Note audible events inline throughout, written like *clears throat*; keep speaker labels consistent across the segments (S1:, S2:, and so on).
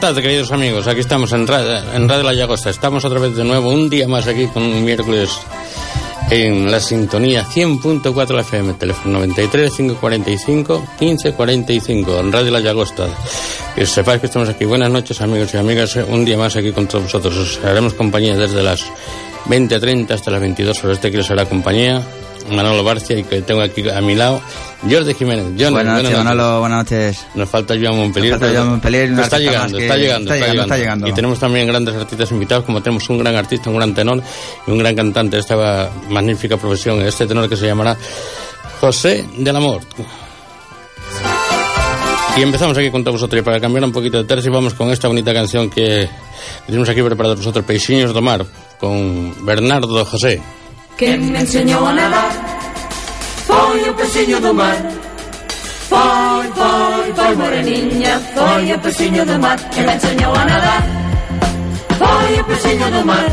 S1: Buenas tardes, queridos amigos. Aquí estamos en en Radio La Llagosta. Estamos otra vez de nuevo, un día más aquí con un miércoles en la sintonía 100.4 FM, teléfono 93 545 1545, en Radio La Llagosta. Que sepáis que estamos aquí. Buenas noches, amigos y amigas. Un día más aquí con todos vosotros. Os haremos compañía desde las 20.30 hasta las 22 horas. Este que les hará compañía. Manolo Barcia y que tengo aquí a mi lado Jordi Jiménez.
S2: John, buenas, noches, Manolo, buenas noches.
S1: Nos falta Joan Montpellier.
S2: Nos falta Joan Montpellier
S1: está, llegando, está, llegando, está, llegando, está, llegando, Y tenemos también grandes artistas invitados, como tenemos un gran artista, un gran tenor y un gran cantante de esta magnífica profesión, este tenor que se llamará José del Amor. Y empezamos aquí con todos vosotros y para cambiar un poquito de tercio vamos con esta bonita canción que tenemos aquí preparada para vosotros, Peixinhos do Mar, con Bernardo José.
S3: Que me enseñó a nadar. Foi o peixinho do mar. Foi, foi, foi moreninha, Foi o peixinho do mar Que me enseñou a nadar. Foi o peixinho do mar.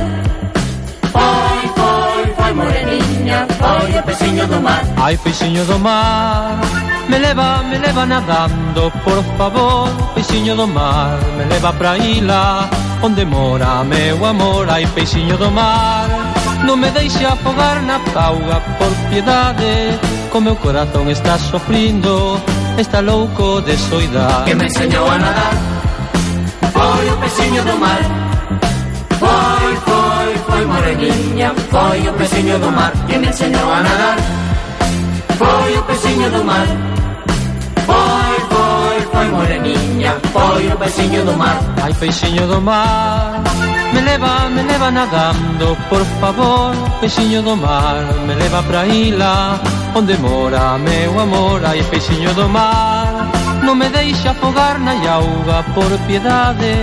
S3: Foi, foi, foi moreninha, Foi o peixinho do mar.
S4: Ai, peixinho do mar Me leva, me leva nadando, por favor peixinho do mar, me leva pra ilha, Onde mora meu amor Ai, peixinho do mar. Non me deixe afogar na pauga por piedade Co meu corazón está sofrindo Está louco de soidade.
S3: Que me enseñou a nadar Foi o pesiño do mar. Foi, foi, foi moreninha Foi o pesiño do mar. Que me enseñou a nadar Foi o pesiño do mar foi moreniña Foi o peixinho do mar.
S4: Ai peixinho do mar. Me leva, me leva nadando Por favor, peixinho do mar. Me leva pra ila Onde mora meu amor. Ai peixinho do mar. Non me deixa afogar na auga Por piedade.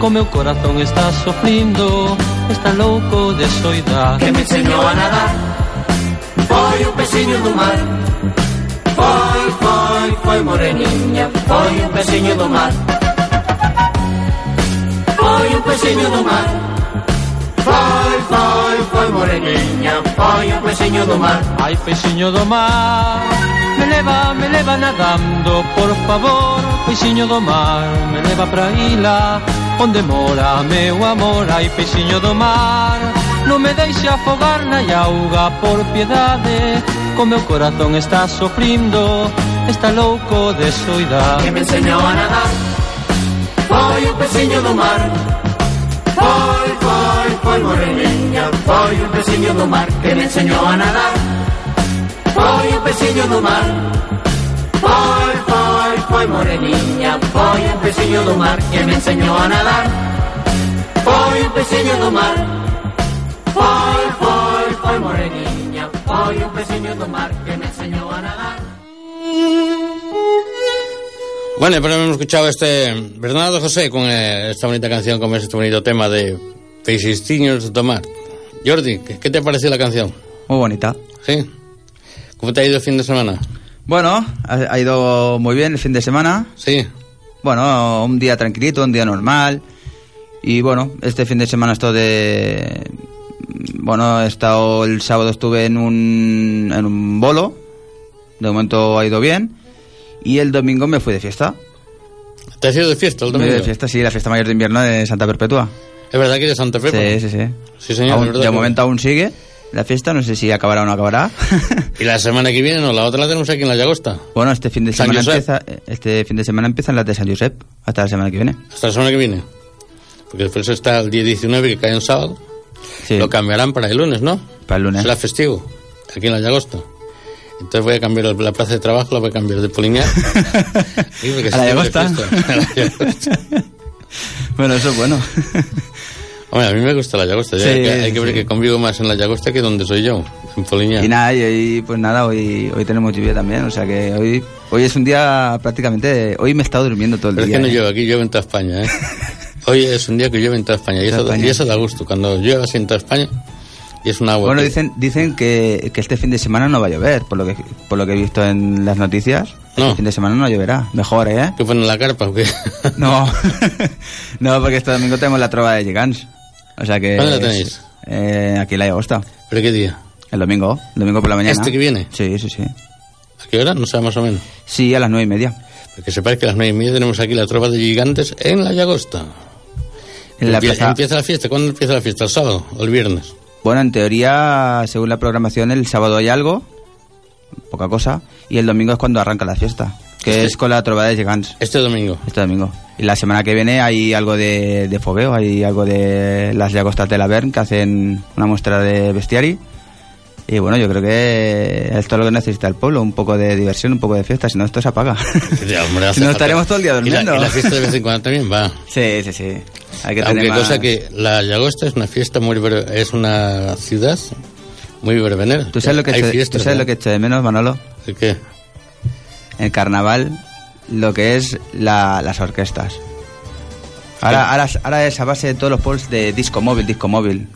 S4: Co meu corazón está sofrindo Está louco de soidade.
S3: Que me enseñou a nadar. Foi o peixinho do mar. Foi foi, foi moreninha, foi o peixinho do mar. Foi o peixinho do mar. Foi, foi, foi moreninha, foi o peixinho do mar.
S4: Ai, peixinho do mar, me leva, me leva nadando, por favor, peixinho do mar, me leva pra ilha, onde mora meu amor. Ai, peixinho do mar, non me deixe afogar na auga, por piedade, co meu corazón está sofrindo Está louco de soidade
S3: Que me enseñou a nadar. Foi o peixinho do mar. Foi, foi, foi moreninha Foi o peixinho do mar Que me enseñou a nadar. Foi o peixinho do mar. Foi, foi, foi moreninha Foi o peixinho do mar Que me enseñou a nadar. Foi o peixinho do mar. Foi, foi, foi moreninha Foi o peixinho do mar Que me enseñou a nadar
S1: Bueno, pues hemos escuchado este Bernardo José con eh, esta bonita canción, con este bonito tema de Peixistinhos do Mar. Jordi, ¿qué, ¿qué te pareció la canción?
S2: Muy bonita.
S1: ¿Sí? ¿Cómo te ha ido el fin de semana?
S2: Bueno, ha, ha ido muy bien el fin de semana.
S1: Sí.
S2: Bueno, un día tranquilito, un día normal. Y bueno, este fin de semana estoy de... Bueno, he estado el sábado estuve en un, en un bolo. De momento ha ido bien. Y el domingo me fui de fiesta.
S1: ¿Te has ido de fiesta el
S2: Me
S1: domingo?
S2: fui de fiesta, sí, la fiesta mayor de invierno de Santa Perpetua.
S1: ¿Es verdad que eres Santa Fe?
S2: Sí, sí, sí.
S1: Sí, señor.
S2: Aún-
S1: es
S2: de
S1: que-
S2: momento aún sigue la fiesta, no sé si acabará o no acabará. *laughs*
S1: ¿Y la semana que viene no? La otra la tenemos aquí en la Llagosta.
S2: bueno, este fin de
S1: San
S2: semana
S1: Josep.
S2: empieza, este fin de semana empiezan las de San Josep, hasta la semana que viene.
S1: Hasta la semana que viene. Porque después está el día 19 que cae en sábado.
S2: Sí,
S1: Lo cambiarán para el lunes, ¿no?
S2: para el lunes.
S1: Será festivo. Aquí en la Llagosta. Entonces voy a cambiar la plaza de trabajo, la voy a cambiar de Poliñar. *laughs*
S2: A la
S1: de
S2: Llagosta.
S1: fiesta. A la Llagosta.
S2: bueno, eso es bueno. *laughs*
S1: Hombre, a mí me gusta la Llagosta.
S2: Sí,
S1: que hay que ver
S2: sí.
S1: que convivo más en la Llagosta que donde soy yo, en Poliñar.
S2: y nada, y hoy, pues nada, hoy, hoy tenemos lluvia también, o sea que hoy, hoy es un día prácticamente, hoy me he estado durmiendo todo el
S1: Pero es
S2: día.
S1: que no
S2: ¿eh?
S1: llueve aquí, llueve en toda España, ¿eh? *laughs* Hoy es un día que llueve en toda España y eso,
S2: Toda España.
S1: y eso da gusto. Cuando llueve así en toda España es un agua.
S2: Bueno,
S1: que-
S2: dicen, dicen que, que este fin de semana no va a llover, por lo que, por lo que he visto en las noticias.
S1: No.
S2: Este fin de semana no lloverá. Mejor, ¿eh?
S1: ¿Qué ponen la carpa o qué? *laughs*
S2: No, *laughs* no, porque este domingo tenemos la trova de Gigants. O sea que...
S1: ¿Dónde la tenéis?
S2: eh, aquí en la Agosta.
S1: ¿Pero qué día?
S2: El domingo, el domingo por la mañana.
S1: ¿Este que viene?
S2: Sí, sí, sí.
S1: ¿A qué hora? No sé, más o menos.
S2: Sí, a las nueve y media.
S1: Que sepáis que a las nueve y media tenemos aquí la tropa de gigantes en la Llagosta.
S2: En la
S1: Empie-
S2: plaza-
S1: Empieza la fiesta. ¿Cuándo empieza la fiesta? ¿El sábado o el viernes?
S2: Bueno, en teoría, según la programación, el sábado hay algo, poca cosa, y el domingo es cuando arranca la fiesta, que
S1: Este-
S2: es con la trobada de Gigants,
S1: Este domingo.
S2: este domingo. Y la semana que viene hay algo de, de fogueo, hay algo de las llagostas de la Vern que hacen una muestra de bestiari. Y bueno, yo creo que esto es lo que necesita el pueblo, un poco de diversión, un poco de fiesta, si no esto se apaga.
S1: Hombre, *laughs* hace
S2: si no estaremos todo el día
S1: Y la-
S2: durmiendo.
S1: Y la, fiesta de vez en cuando también va.
S2: Sí, sí, sí. Hay que
S1: Aunque
S2: tener más-
S1: cosa que la Llagosta es una fiesta muy... ver- Es una ciudad muy verbenera.
S2: ¿Tú sabes lo que,
S1: Hay
S2: echo,
S1: fiestas,
S2: ¿tú sabes
S1: ¿no?
S2: lo que echo de menos, Manolo?
S1: ¿De qué?
S2: el carnaval lo que es la- las orquestas. Ahora, ahora, ahora es a base de todos los pueblos de disco móvil, disco móvil.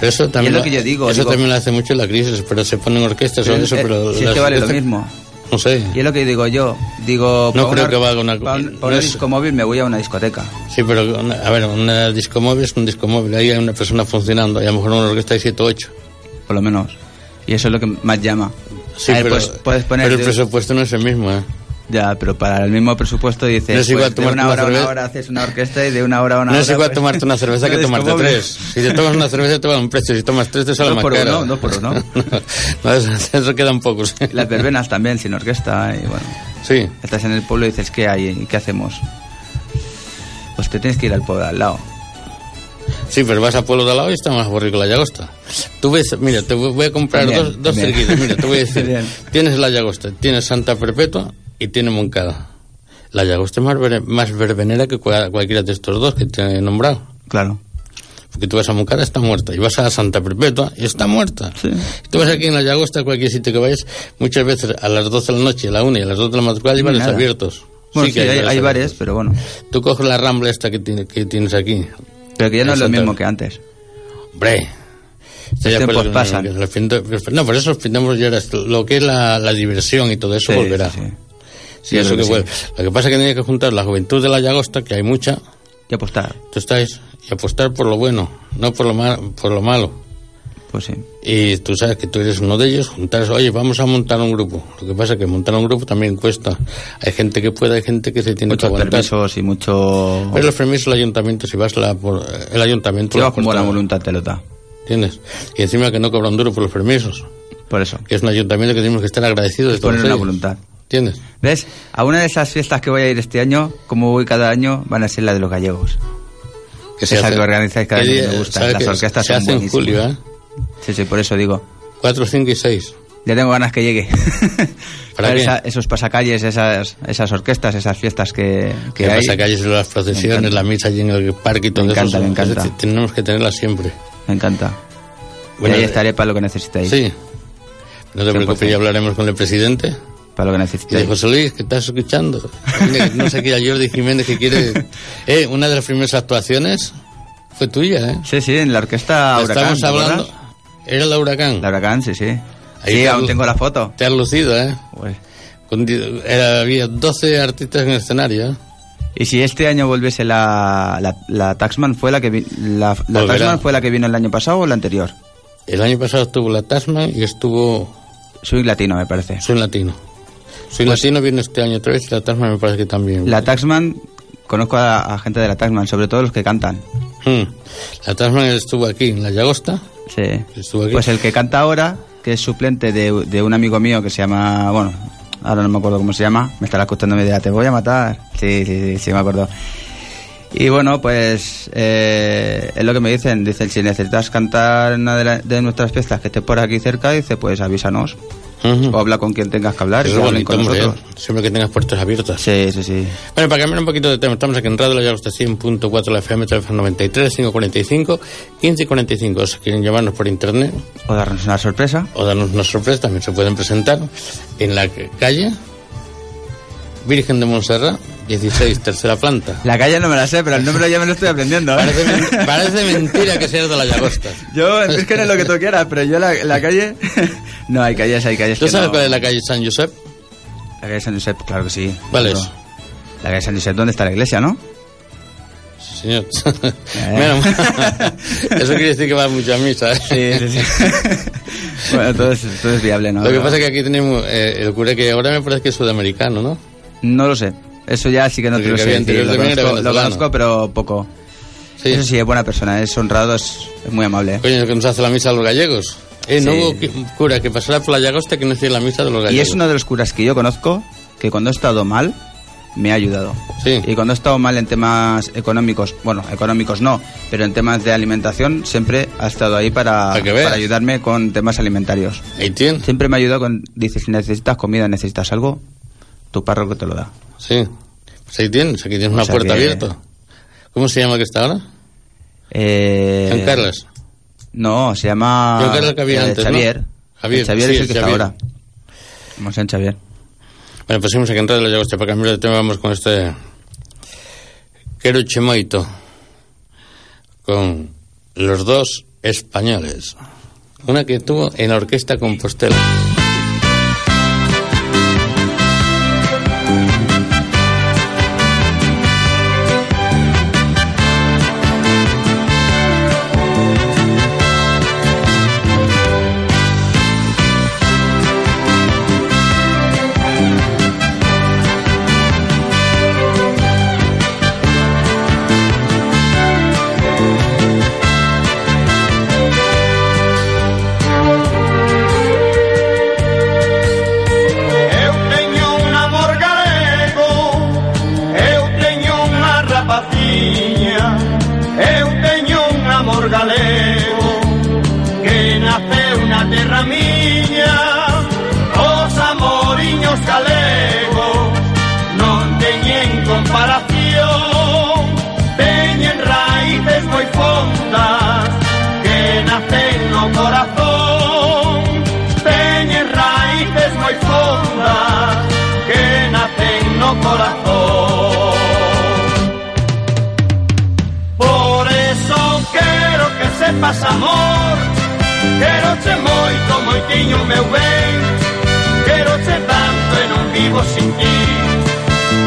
S1: Pero eso también,
S2: es lo que yo digo,
S1: Eso
S2: digo-
S1: también lo hace mucho la crisis, pero se ponen orquestas o eso,
S2: Eh,
S1: pero...
S2: si es que vale lo mismo.
S1: No sé.
S2: Y es lo que digo yo. Digo,
S1: No creo
S2: una-
S1: que valga una-
S2: pa' un-
S1: no es-
S2: disco móvil me voy a una discoteca.
S1: Sí, pero, una- a ver, una disco móvil es un disco móvil. Ahí hay una persona funcionando. Y a lo mejor una orquesta hay 7 o 8.
S2: Por lo menos. Y eso es lo que más llama.
S1: Sí,
S2: ver,
S1: pero,
S2: pues, puedes poner
S1: pero el presupuesto no es el mismo, ¿eh?
S2: Ya, pero para el mismo presupuesto dices,
S1: No es igual
S2: pues, de
S1: tomarte
S2: una
S1: una
S2: hora a una
S1: cerveza-
S2: hora haces una orquesta y de una hora a una
S1: no
S2: hora...
S1: es igual
S2: pues,
S1: tomarte una cerveza que
S2: una *laughs*
S1: tomarte tres. Si te tomas una cerveza te vale un precio. Si tomas tres te sale
S2: Dos
S1: más
S2: por
S1: caro.
S2: uno, dos por uno.
S1: no, *laughs* eso, quedan pocos.
S2: Las verbenas también, sin orquesta, y bueno...
S1: Sí.
S2: Estás en el pueblo y dices, ¿qué hay? ¿Qué hacemos? Pues te tienes que ir al pueblo de al lado.
S1: Sí, pero vas a Pueblo de al lado y está más aburrido que la Llagosta. Tú ves, mira, te voy a comprar
S2: También,
S1: dos, dos. Mira, te voy a decir. *laughs*
S2: Bien.
S1: tienes la Llagosta, tienes Santa Perpetua y tienes Moncada. La Llagosta es más, ver- más verbenera que cua- cualquiera de estos dos que te he nombrado.
S2: Claro.
S1: Porque tú vas a Moncada, está muerta. Y vas a Santa Perpetua y está muerta.
S2: Sí.
S1: Y tú vas aquí en la Llagosta, cualquier sitio que vayas, muchas veces a las 12 de la noche, a la 1 y a las 2 de la madrugada hay bares abiertos.
S2: Bueno, sí,
S1: que
S2: hay, hay
S1: bares
S2: bares, pero bueno.
S1: Tú coges la rambla esta que, tiene- que tienes aquí.
S2: Pero que ya no es lo mismo que antes.
S1: Hombre.
S2: Los tiempos pasan.
S1: No, por eso ya lo que es la, la diversión y todo eso
S2: Sí,
S1: volverá.
S2: sí, sí.
S1: Sí, eso que
S2: que.
S1: Lo que pasa es que tiene que juntar la juventud de la Llagosta, que hay mucha,
S2: Y apostar.
S1: tú estáis, y apostar por lo bueno, no por lo, ma- por lo malo.
S2: Pues sí.
S1: Y tú sabes que tú eres uno de ellos, juntarse, oye, vamos a montar un grupo. Lo que pasa es que montar un grupo también cuesta. Hay gente que puede, hay gente que se tiene que
S2: Muchos
S1: aguantar.
S2: permisos y mucho...
S1: Pero los permisos del ayuntamiento, si vas la, por el ayuntamiento...
S2: Llevas
S1: lo
S2: con buena voluntad, telota.
S1: ¿Entiendes? Y encima que no cobran duro por los permisos.
S2: Por eso.
S1: Que es un ayuntamiento que tenemos que estar agradecidos de todos
S2: Poner una
S1: ellos.
S2: voluntad.
S1: ¿Entiendes?
S2: ¿Ves? A una de esas fiestas que voy a ir este año, como voy cada año, van a ser la de los gallegos.
S1: Que
S2: Esa que organizáis cada
S1: ¿Qué
S2: año me gusta.
S1: ¿Sabes
S2: Las
S1: que
S2: orquestas
S1: se
S2: son
S1: hace en julio, ¿eh?
S2: Sí, sí, por eso digo.
S1: 4, 5 y 6.
S2: Ya tengo ganas que llegue. *laughs*
S1: ¿Para
S2: esa- esos pasacalles, esas, esas orquestas, esas fiestas que, que hay.
S1: pasa calles las
S2: Me
S1: procesiones, la misa allí en el parque y todo
S2: Me
S1: eso.
S2: encanta, me
S1: Es
S2: encanta.
S1: tenemos que tenerla siempre.
S2: Me encanta.
S1: Bueno,
S2: y ahí estaré para lo que necesitéis.
S1: Sí. No te preocupes,
S2: 100%.
S1: ya hablaremos con el presidente.
S2: Para lo que
S1: Y de
S2: necesitéis.
S1: José Luis, que estás escuchando. *laughs* No sé qué, a Jordi Jiménez que quiere... Eh, una de las primeras actuaciones fue tuya, ¿eh?
S2: Sí, sí, en la orquesta Huracán.
S1: Estamos
S2: ¿te
S1: hablando... Era la Huracán.
S2: La Huracán, sí, sí.
S1: Ahí
S2: sí, aún tengo la foto.
S1: Te has lucido, ¿eh?
S2: Pues,
S1: era- había 12 artistas en el escenario, ¿eh?
S2: Y si este año volviese la, la, la Taxman, ¿fue la que vi- la, la. Taxman fue la que vino el año pasado o la anterior?
S1: El año pasado estuvo la Tasman y estuvo
S2: Soy latino, me parece.
S1: Soy Latino. Soy Latino viene este año otra vez y la Tasman me parece que también.
S2: Pues La Taxman, conozco a, a gente de la Taxman, sobre todo los que cantan.
S1: Hmm. La Tasman estuvo aquí en la Llagosta.
S2: Sí.
S1: Estuvo aquí.
S2: Pues el que canta ahora, que es suplente de, de un amigo mío que se llama, bueno, ahora no me acuerdo cómo se llama, me estará escuchando y me dirá, te voy a matar. Sí, sí, sí, sí, me acuerdo. Y bueno, pues eh, es lo que me dicen. Dicen, si necesitas cantar en una de, la- de nuestras fiestas que esté por aquí cerca, dice, pues avísanos. O habla con quien tengas que hablar y
S1: Eso bonito,
S2: con
S1: hombre. ¿eh? Siempre que tengas puertas abiertas.
S2: Sí, sí, sí.
S1: Bueno, para cambiar un poquito de tema, estamos aquí en Radio La Llagosta 100.4 la FM, teléfono 93 545 15 y 45. Si quieren llamarnos por internet
S2: O darnos una sorpresa.
S1: o darnos una sorpresa, también se pueden presentar en la calle Virgen de Montserrat, 16, tercera planta.
S2: La calle no me la sé, pero el nombre ya me lo estoy aprendiendo. ¿eh?
S1: Parece, men- parece mentira que seas de la Llagosta. *laughs*
S2: Yo, es que no es lo que tú quieras, pero yo la, la calle... *laughs* no, hay calles, hay calles
S1: ¿Tú
S2: que
S1: sabes
S2: no-
S1: cuál es la calle San Josep?
S2: La calle San Josep, claro que sí.
S1: ¿Cuál es?
S2: La calle San Josep, ¿dónde está la iglesia, no?
S1: Sí, señor. *laughs* Bueno, eso quiere decir que va mucho a misa. ¿eh?
S2: Sí, sí, sí. bueno, todo es, todo es viable, ¿no?
S1: Lo que pasa es que aquí tenemos eh, el cura que ahora me parece que es sudamericano, ¿no?
S2: No lo sé. Eso ya sí que no te lo sé. decir. Lo conozco, lo conozco, pero poco.
S1: Sí.
S2: Eso sí, es buena persona, es honrado, es, es muy amable.
S1: Coño, que nos hace la misa a los gallegos. Eh, no
S2: Sí.
S1: hubo qui- cura que pasara por la llagosta que no hacía la misa de los gallegos.
S2: Y es uno de los curas que yo conozco que cuando he estado mal me ha ayudado.
S1: Sí.
S2: Y cuando he estado mal en temas económicos, bueno, económicos no, pero en temas de alimentación siempre ha estado ahí para,
S1: Para
S2: ayudarme con temas alimentarios.
S1: Tiene.
S2: Siempre me ha ayudado con, dice, si necesitas comida, necesitas algo, tu párroco te lo da.
S1: Sí. Pues ahí tienes, aquí tienes
S2: O
S1: una puerta
S2: que-
S1: abierta. ¿Cómo se llama que está ahora?
S2: Eh,
S1: Juan Carlos.
S2: No, se llama
S1: Juan Carlos que había
S2: eh,
S1: antes, ¿no?
S2: Xavier.
S1: Javier,
S2: El Xavier
S1: sí,
S2: es el que está ahora. Vamos en Xavier.
S1: Bueno, pues seguimos aquí en Radio La. Para cambiar de tema vamos con este... Quero Chemoito. Con los dos españoles. Una que tuvo en la Orquesta Compostela.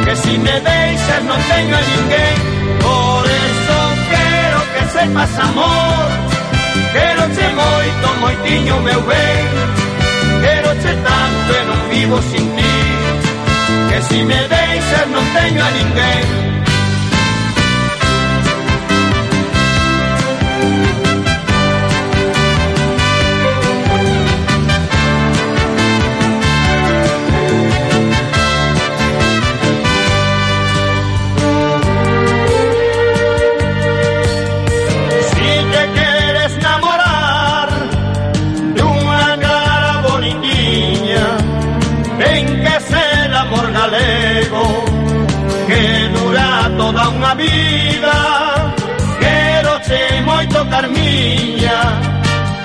S5: Que si me dejas no tengo a ninguém, por eso quiero que sepas amor. Quero-te muito, moitinho meu bem. Quero-te tanto e não vivo sin ti. Que si me dejas no tengo a ninguém. Vida. Quero che moito carmiña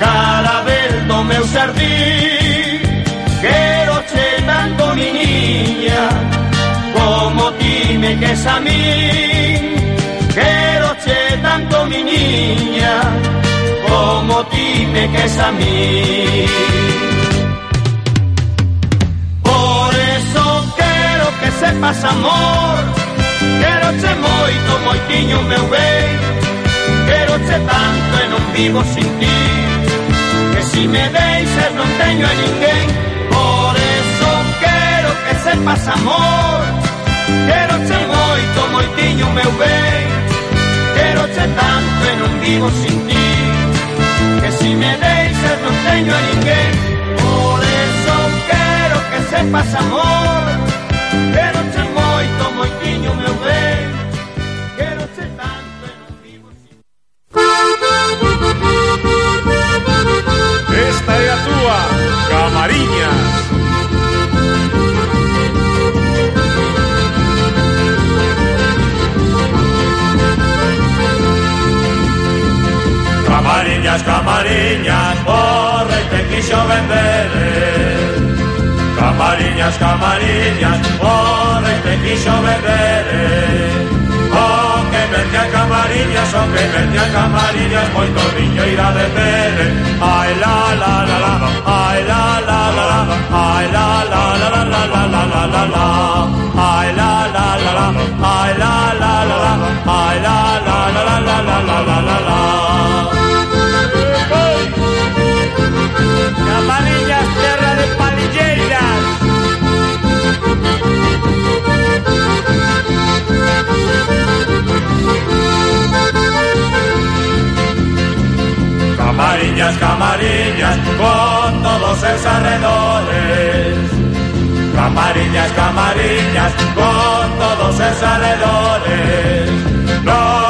S5: Carabel do meu xardín Quero che tanto mi niña Como ti me ques a min Quero che tanto mi niña Como ti me ques a mí. Por eso quero que sepas amor Quero che moito, moitiño meu ben Queroche tanto e non vivo sin ti. Que si me deixas non teño a ninguén. Por eso quero que sepas amor. Quero che moito, moitiño meu ben Queroche tanto e non vivo sin ti. Que si me deixas non teño a ninguén. Por eso quero que sepas amor o meu bem, que tanto e non.
S6: Esta é a túa, Camariñas. Camariñas, camariñas, borre que quixo venderes Camariñas, camariñas, onde te quixo vender O que vende a camariñas, o que vende a camariñas Moito viño irá de pere Ai, la, la, la, la, ai, la, la, la, la Ai, la, la, la, la, la, la, la, la, la Ai, la, la, la, la, ai, la, la Camarillas, camarillas, con todos esos alrededores. Camarillas, camarillas, con todos esos alrededores. No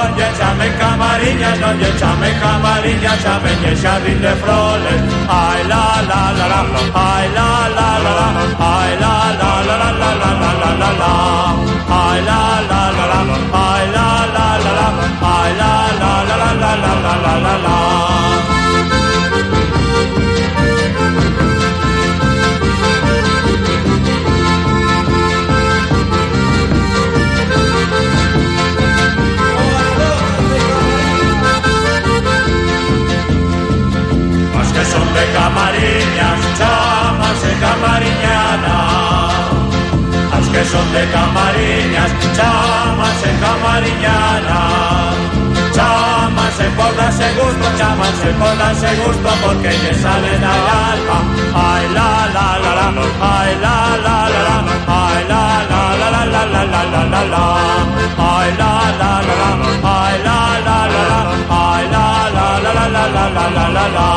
S6: camariñas, non lle chamen camariñas, chamen lle xardín de froles. Ai la la la la, ai la la la la, ai la la la la la la la la la la. Ai la la la la, ai la la la la, ai la la la la la la la la la son de camariñas, chámanse camariñana. As que son de camariñas, chámanse camariñana. Chámanse pónganse, pónganse gusto, chaval, se pónganse gusto porque te sale la alma. Ay la la la la, ay la la la la, ay la la la la la la la la la la, ay la la la la, ay la la la la, ay la la la la la la la la la la.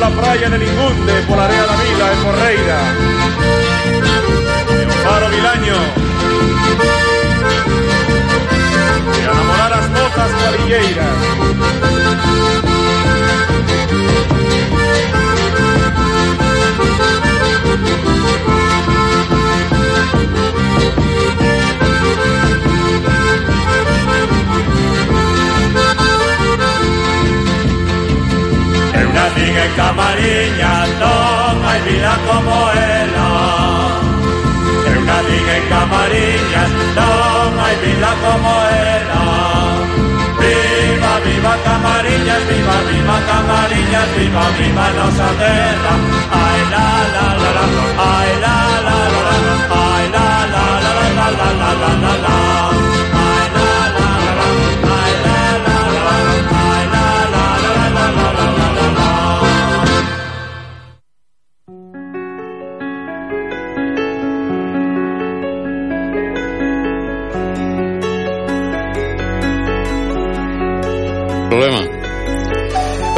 S7: la playa de Lingunde, por la área de la Vila, en Correira. Leopardo Milaño. Y enamorar las botas
S6: cuadrilleras. Nacín en Camariñas, non hai vida como ela. Eu nacín en Camariñas, non hai vida como ela. Viva, viva Camariñas, viva, viva Camariñas, viva, viva nosa terra. Ai la la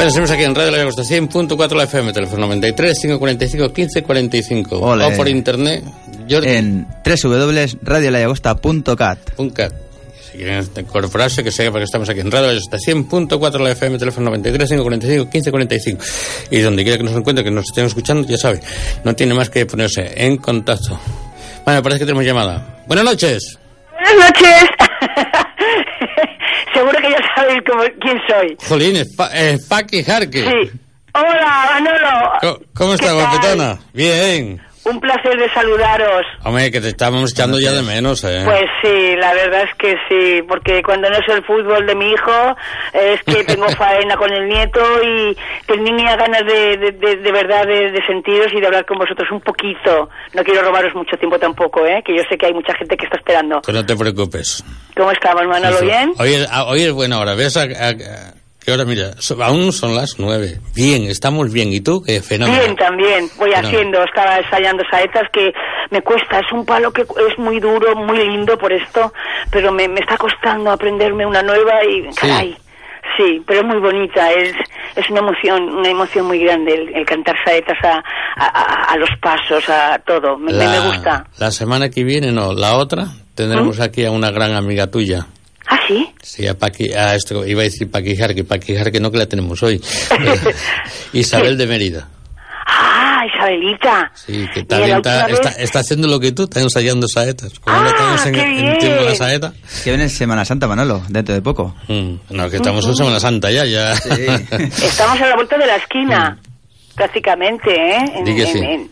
S1: Bueno, seguimos aquí en Radio La Llagosta 100.4 la FM, teléfono 93 545 1545.
S2: Ole.
S1: O por internet, Jordi.
S2: En www.radiolayagosta.cat.
S1: Punto cat. Si quieren incorporarse, que sepa que estamos aquí en Radio La Llagosta 100.4 la FM, teléfono 93 545 1545. Y donde quiera que nos encuentre, que nos estén escuchando, ya sabe, no tiene más que ponerse en contacto. Bueno, parece que tenemos llamada. Buenas noches.
S8: Buenas noches. *laughs* Cómo, quién soy.
S1: Jolín, es, pa es Paqui Jarque.
S8: Sí. Hola, Manolo.
S1: ¿Cómo
S8: ¿Qué
S1: está, guapetona? Bien.
S8: Un placer de saludaros.
S1: Hombre, que te estábamos echando ya de menos, ¿eh?
S8: Pues sí, la verdad es que sí, porque cuando no es el fútbol de mi hijo, es que *laughs* tengo faena con el nieto y tenía ganas de, de, de- de verdad de, de sentiros y de hablar con vosotros un poquito. No quiero robaros mucho tiempo tampoco, ¿eh? Que yo sé que hay mucha gente que está esperando.
S1: Que no te preocupes.
S8: ¿Cómo estamos, Manolo? ¿Bien?
S1: Hoy es, ah, hoy es buena hora. ¿Ves a, a- a- qué hora? Mira, so- aún son las nueve. Bien, estamos bien. ¿Y tú? Qué fenómeno.
S8: Bien, también. Voy
S1: Fenómeno.
S8: haciendo, estaba ensayando saetas que me cuesta. Es un palo que es muy duro, muy lindo por esto, pero me, me está costando aprenderme una nueva y, caray. Sí, pero es muy bonita, es, es una emoción, una emoción muy grande el, el cantar saetas a, a, los pasos, a todo. Me, me- me gusta.
S1: La semana que viene, no, la otra, tendremos aquí a una gran amiga tuya.
S8: ¿Ah, sí?
S1: Sí, a Paqui, a esto, iba a decir Paqui Jarque, Paqui Jarque no que la tenemos hoy. Eh, *laughs* *laughs* Isabel de Mérida.
S8: Ah, Isabelita.
S1: Sí, que también está,
S8: última
S1: está,
S8: vez-
S1: está haciendo lo que tú, está ensayando saetas. Como
S8: Ah,
S1: no en,
S8: qué
S1: en tiempo de la
S8: bien.
S1: saeta.
S2: Que viene Semana Santa, Manolo, dentro de poco.
S1: mm, no, que estamos en Semana Santa ya, ya.
S2: Sí. *laughs*
S8: Estamos a la vuelta de la esquina, prácticamente, ¿eh? En-
S1: Di que
S8: en-
S1: sí.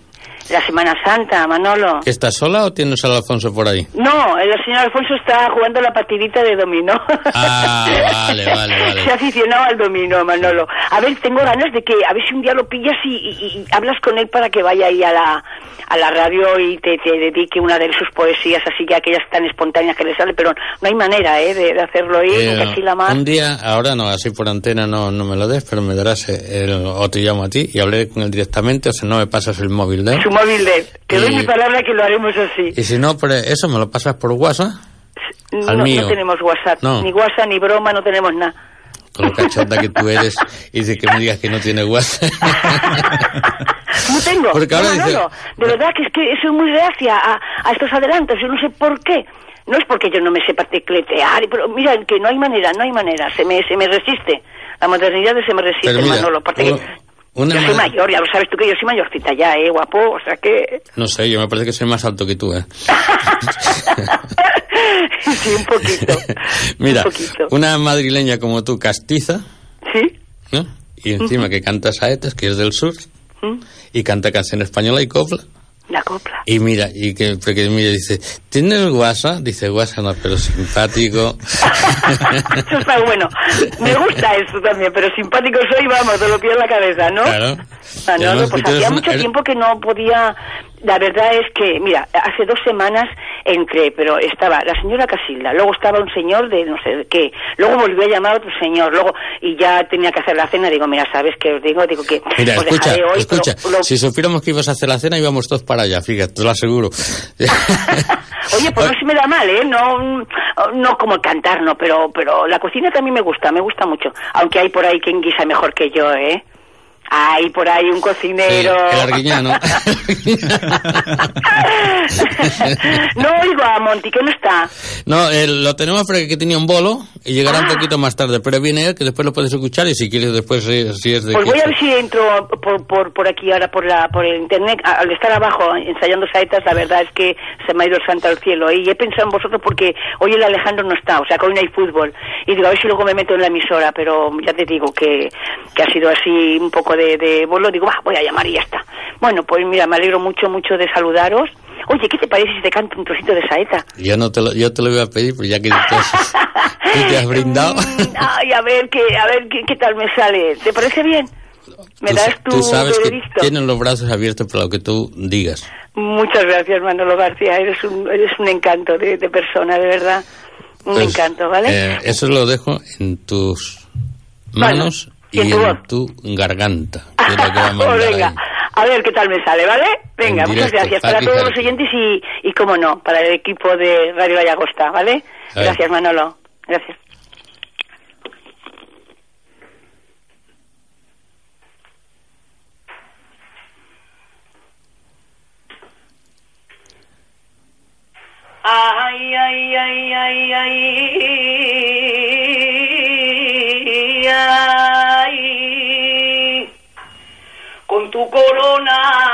S8: La Semana Santa, Manolo.
S1: ¿Que estás sola o tienes al Alfonso por ahí?
S8: No, el señor Alfonso está jugando la partidita de dominó.
S1: Ah, vale, vale, *laughs* vale.
S8: Se ha aficionado al dominó, Manolo. A ver, tengo ganas de que, a ver si un día lo pillas y, y- y hablas con él para que vaya ahí a la, a la radio y te, te dedique una de sus poesías, así que aquellas tan espontáneas que le sale, pero no hay manera, ¿eh?, de, de hacerlo ahí,
S1: Eh,
S8: la más.
S1: un día, ahora no, así por antena no, no me lo des, pero me darás el, o te llamo a ti y hablaré con él directamente, o si no me pasas el móvil de él.
S8: Su móvil de él. Te doy
S1: Y-
S8: mi palabra que lo haremos así.
S1: Y si no, por eso me lo pasas por WhatsApp, al
S8: no,
S1: mío.
S8: no tenemos WhatsApp,
S1: No.
S8: ni WhatsApp, ni broma, no tenemos nada.
S1: con lo cachonda que tú eres, y dice que me digas que no tiene WhatsApp.
S8: No tengo.
S1: Porque ahora
S8: no,
S1: dice-
S8: de verdad que es que soy muy reacia a, a estos adelantos. Yo no sé por qué. No es porque yo no me sepa tecletear, pero mira, que no hay manera, no hay manera. Se me, se me resiste. La modernidad se me resiste,
S1: Pero mira,
S8: Manolo. Aparte que
S1: una
S8: yo soy
S1: ma-
S8: mayor, ya lo sabes tú que yo soy mayorcita ya, ¿eh, guapo? O sea que...
S1: No sé, yo me parece que soy más alto que tú, ¿eh? *laughs*
S8: sí, un poquito. *laughs*
S1: Mira,
S8: Un poquito.
S1: una madrileña como tú, castiza,
S8: ¿Sí?
S1: ¿no? Y encima que canta saetas, que es del sur, y canta canción española y copla.
S8: La copla.
S1: Y mira, y que, porque mira, dice, ¿tienes WhatsApp? Dice, WhatsApp no, pero simpático. *laughs*
S8: Eso está bueno. Me gusta esto también, pero simpático soy, vamos, te lo pido en la cabeza, ¿no?
S1: Claro.
S8: Ah, no, no, pues
S1: que
S8: hacía mucho tiempo que no podía. La verdad es que, mira, hace dos semanas entré, pero estaba la señora Casilda, luego estaba un señor de no sé qué, luego volvió a llamar a otro señor, luego y ya tenía que hacer la cena. Digo, mira, ¿sabes qué os digo? Digo que *laughs*
S1: Mira,
S8: os
S1: escucha,
S8: dejaré hoy.
S1: escucha.
S8: pero lo-
S1: Si supiéramos que ibas a hacer la cena, íbamos todos para allá, fíjate, te lo aseguro. *laughs*
S8: Oye, pues no se me da mal, ¿eh? No, no como cantar, no, pero, pero la cocina también me gusta, me gusta mucho. Aunque hay por ahí quien guisa mejor que yo, ¿eh? Hay por ahí un
S1: Sí,
S8: cocinero.
S1: el arguiñano. *laughs*
S8: no oigo a Monty, que no está.
S1: No, eh, lo tenemos porque que tenía un bolo y llegará un poquito más tarde, pero viene él que después lo puedes escuchar y si quieres después eh, si es de
S8: Pues voy a ver si entro por, por, por aquí ahora por la por el internet. Al estar abajo ensayando saetas, la verdad es que se me ha ido el santo al cielo. Y he pensado en vosotros porque hoy el Alejandro no está, o sea que hoy no hay fútbol. Y digo, a ver si luego me meto en la emisora, pero ya te digo que, que ha sido así un poco de, de bolo. Digo, va, voy a llamar y ya está. Bueno, pues mira, me alegro mucho, mucho de saludaros. Oye, ¿qué te parece si te canto un trocito de saeta?
S1: Yo no te lo, yo te lo iba a pedir, pero ya que *laughs* tú, te has brindado.
S8: Mm, Ay, a ver, qué, a ver qué, qué tal me sale. ¿Te parece bien? ¿Me
S1: Tú-
S8: das tu
S1: tú sabes que tienen los brazos abiertos para lo que tú digas.
S8: Muchas gracias, Manolo García. Eres un, eres un encanto de, de persona, de verdad. Un
S1: Pues,
S8: encanto, ¿vale?
S1: eh, eso lo dejo en tus manos
S8: y en tu
S1: en
S8: voz.
S1: tu garganta. que que a
S8: Pues venga, a ver qué tal me sale, ¿vale? Venga,
S1: En
S8: muchas
S1: directo,
S8: gracias para todos los oyentes y, y, cómo no, para el equipo de Radio Vallagosta, ¿vale? Gracias, Manolo. Gracias. Ay, ay, ay, ay, ay, ay, corona,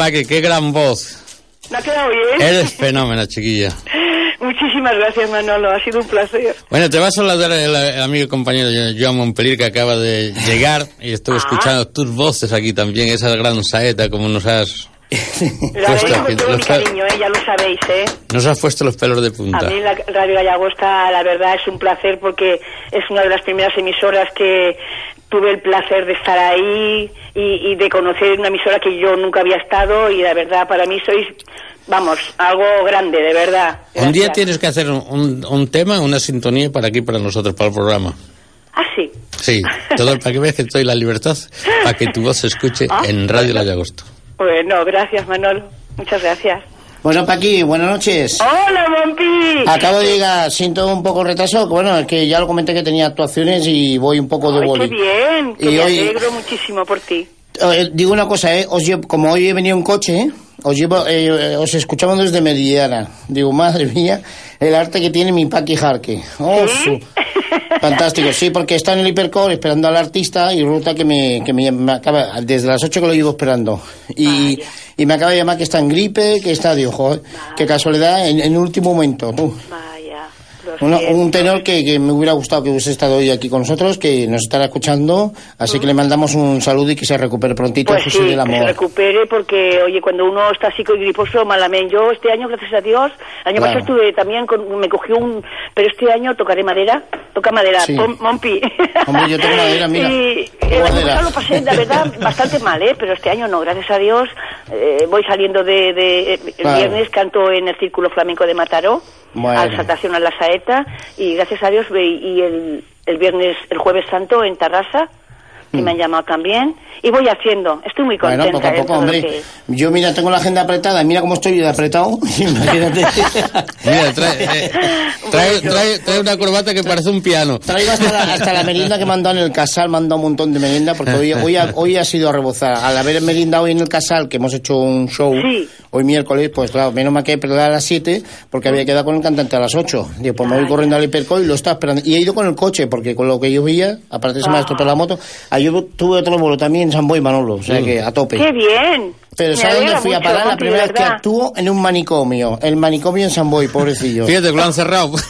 S1: Paqui, qué gran voz.
S8: ¿Me ha quedado bien?
S1: Eres fenómeno, chiquilla. *laughs*
S8: Muchísimas gracias, Manolo. Ha sido un placer.
S1: Bueno, te va a saludar el, el amigo y compañero Joan Montpellier que acaba de llegar y estuve
S8: Ah.
S1: escuchando tus voces aquí también, esa gran saeta como nos has
S8: La todo mi cariño, ¿eh? ya lo sabéis, ¿eh?
S1: nos has puesto los pelos de
S8: A
S1: punta.
S8: mí la Radio Gallagosta, la verdad, es un placer porque es una de las primeras emisoras que tuve el placer de estar ahí y, y de conocer una emisora que yo nunca había estado y la verdad para mí sois, vamos, algo grande, de verdad.
S1: Un día
S8: Gracias.
S1: tienes que hacer un, un- tema, una sintonía para aquí, para nosotros, para el programa.
S8: Ah, sí.
S1: Sí, todo para que veas que estoy la libertad, para que tu voz se escuche
S8: Ah,
S1: en Radio La Llagosto.
S8: Bueno, gracias, Manolo. Muchas gracias.
S9: Bueno, Paqui, buenas noches.
S8: ¡Hola, Monpi!
S9: Acabo de llegar, siento un poco retraso, bueno, es que ya lo comenté que tenía actuaciones y voy un poco de boli.
S8: qué bien, que
S9: Y
S8: me
S9: hoy-
S8: alegro muchísimo por ti.
S9: Eh, digo una cosa, eh, os llevo- como hoy he venido en coche, eh, os llevo, eh, os escuchamos desde Meridiana. Digo, madre mía, el arte que tiene mi Paqui Jarque. Oh, su- Fantástico, sí, porque está en el hipercore esperando al artista y resulta que me, que me, me acaba, desde las 8 que lo llevo esperando. Y, y me acaba de llamar que está en gripe, que está, digo, joder, qué casualidad, en, en último momento.
S8: Vaya,
S9: un tenor que, que me hubiera gustado que hubiese estado hoy aquí con nosotros, que nos estará escuchando, así que le mandamos un saludo y que se recupere prontito,
S8: Pues sí,
S9: del
S8: que se
S9: amor.
S8: recupere porque, oye, cuando uno está así con griposo, malamente. Yo este año, gracias a Dios, año
S9: Claro.
S8: pasado estuve también, con, me cogió un... Pero este año tocaré madera, toca madera,
S9: Sí.
S8: pon-. *laughs*
S9: Hombre, yo tengo madera, mira. *laughs*
S8: Y el año
S9: madera.
S8: pasado lo pasé, la verdad, *laughs* bastante mal, ¿eh? Pero este año no, gracias a Dios. eh, voy saliendo de... de- el
S9: Claro.
S8: viernes canto en el Círculo Flamenco de Mataró,
S9: Bueno.
S8: a Exaltación a la Saeta, y gracias a Dios, y el, el viernes, el Jueves Santo en Tarrasa, que me han llamado también, y voy haciendo, estoy muy contenta.
S9: Bueno, poco a poco, hombre.
S8: que-
S9: Yo, mira, tengo la agenda apretada, mira cómo estoy apretado. *laughs* Imagínate.
S1: Mira, trae, eh, *laughs* trae, trae- trae una corbata que parece un piano.
S9: Traigo hasta la, hasta la merienda que me han dado en el casal, me han dado un montón de merienda, porque hoy, hoy, ha, hoy ha sido a rebozar. Al haber merendado hoy en el casal, que hemos hecho un show,
S8: Sí.
S9: hoy miércoles, pues claro, menos mal que he perdido a las 7, porque había quedado con el cantante a las 8. Digo, pues me voy corriendo al hiperco y lo estaba esperando. Y he ido con el coche, porque con lo que yo veía, aparte se me ha estropeado la moto, ayer tuve otro vuelo también en San Boy Manolo, o sea que a tope.
S8: ¡Qué bien!
S9: Pero ¿sabes dónde fui a parar? La primera vez que actúo en un manicomio. El manicomio en San Boy, pobrecillo.
S1: Fíjate que lo han cerrado. *laughs*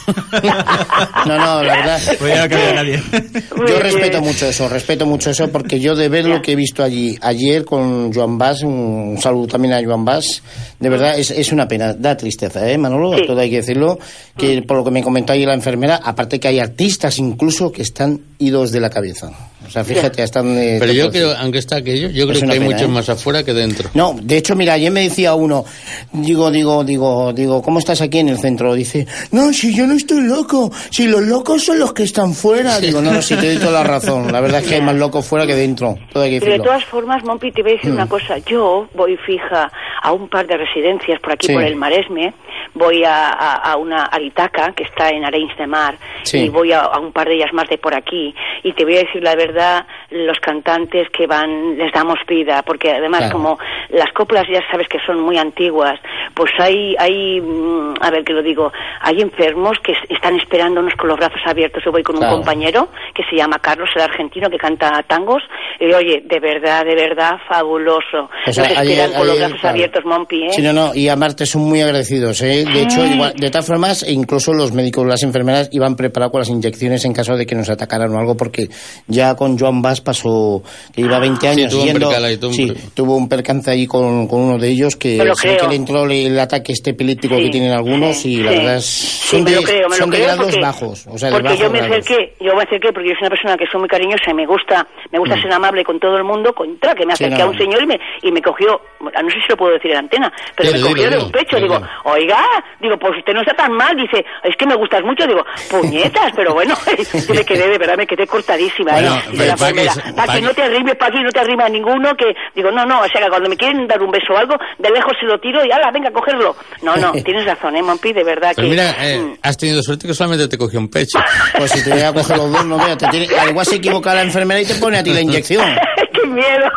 S9: No, no, la verdad.
S2: Pues ya no cabía nadie.
S8: Muy
S9: Yo
S8: bien.
S9: respeto mucho eso, respeto mucho eso, porque yo de ver lo que he visto allí ayer con Joan Bass, un saludo también a Joan Bass, de verdad es, es una pena, da tristeza, ¿eh, Manolo?
S8: Sí.
S9: Todo hay que decirlo, que por lo que me comentó ayer la enfermera, aparte que hay artistas incluso que están idos de la cabeza. O sea, fíjate, están... eh,
S1: Pero yo creo, aunque está aquello, yo creo
S9: Es
S1: que hay
S9: pena,
S1: muchos
S9: ¿eh?
S1: más afuera que dentro.
S9: No, de hecho, mira, ayer me decía uno, digo, digo, digo, digo, ¿cómo estás aquí en el centro? Dice, no, si yo no estoy loco, si los locos son los que están fuera. Digo, no, no, si te doy toda la razón. La verdad es que hay más locos fuera que dentro. Todo hay que
S8: Pero de todas formas, Mompi, te voy a decir una cosa. Yo voy fija a un par de residencias por aquí,
S9: Sí.
S8: por el Maresme. Voy a, a- a una Aritaca, que está en Arenys de Mar,
S9: Sí.
S8: y voy a, a un par de ellas más de por aquí. Y te voy a decir la verdad, los cantantes que van, les damos vida, porque además
S9: Claro.
S8: como las coplas ya sabes que son muy antiguas, pues hay, hay mm, a ver que lo digo, hay enfermos que es- están esperándonos con los brazos abiertos. Yo voy con
S9: Claro.
S8: un compañero que se llama Carlos, el argentino, que canta tangos, y oye, de verdad, de verdad, fabuloso.
S9: O sea,
S8: Nos esperan con los brazos
S9: claro.
S8: abiertos, Mompi, ¿eh?
S9: Sí, no, no, y a Marte son muy agradecidos, ¿eh? De hecho,
S8: Ay.
S9: igual- de todas formas, e incluso los médicos, las enfermeras iban preparados con las inyecciones en caso de que nos atacaran o algo, porque ya con Joan Bass pasó, que lleva 20
S1: Sí,
S9: años
S1: tuvo un
S9: yendo-
S1: percal ahí, tuvo un
S9: sí,
S1: per-
S9: tuvo un percance ahí con, con uno de ellos que, que le entró el ataque este epiléptico
S8: Sí,
S9: que tienen algunos
S8: sí,
S9: y la
S8: sí.
S9: verdad es, son de,
S8: creo,
S9: son de grados
S8: porque-
S9: bajos, o sea,
S8: porque yo me
S9: grados.
S8: acerqué, yo me acerqué porque yo soy una persona que soy muy cariñosa y me gusta, me gusta ser amable con todo el mundo, contra que me
S9: Mm.
S8: Acerqué
S9: no.
S8: a un señor y me, y me cogió, no sé si lo puedo decir en antena, pero me cogió de un pecho, digo, oiga, Digo, pues usted no está tan mal. Dice, es que me gustas mucho. Digo, puñetas, pero bueno, *laughs* yo me quedé, de verdad, me quedé cortadísima. ¿eh?
S1: Bueno, Paqui- Paqui,
S8: no te arrimes, Paqui, no te arrima a ninguno. Que digo, no, no, o sea, que cuando me quieren dar un beso o algo, de lejos se lo tiro y ala, venga a cogerlo. No, no, *laughs* tienes razón, ¿eh, Mompi? De verdad
S1: Pues
S8: que.
S1: mira, eh,
S8: Mm.
S1: has tenido suerte que solamente te cogió un pecho. *laughs*
S9: Pues si te voy a coger los dos, no veas. te tiene- Al igual se equivoca la enfermera y te pone a ti la inyección. *laughs*
S8: ¡Qué *laughs* miedo!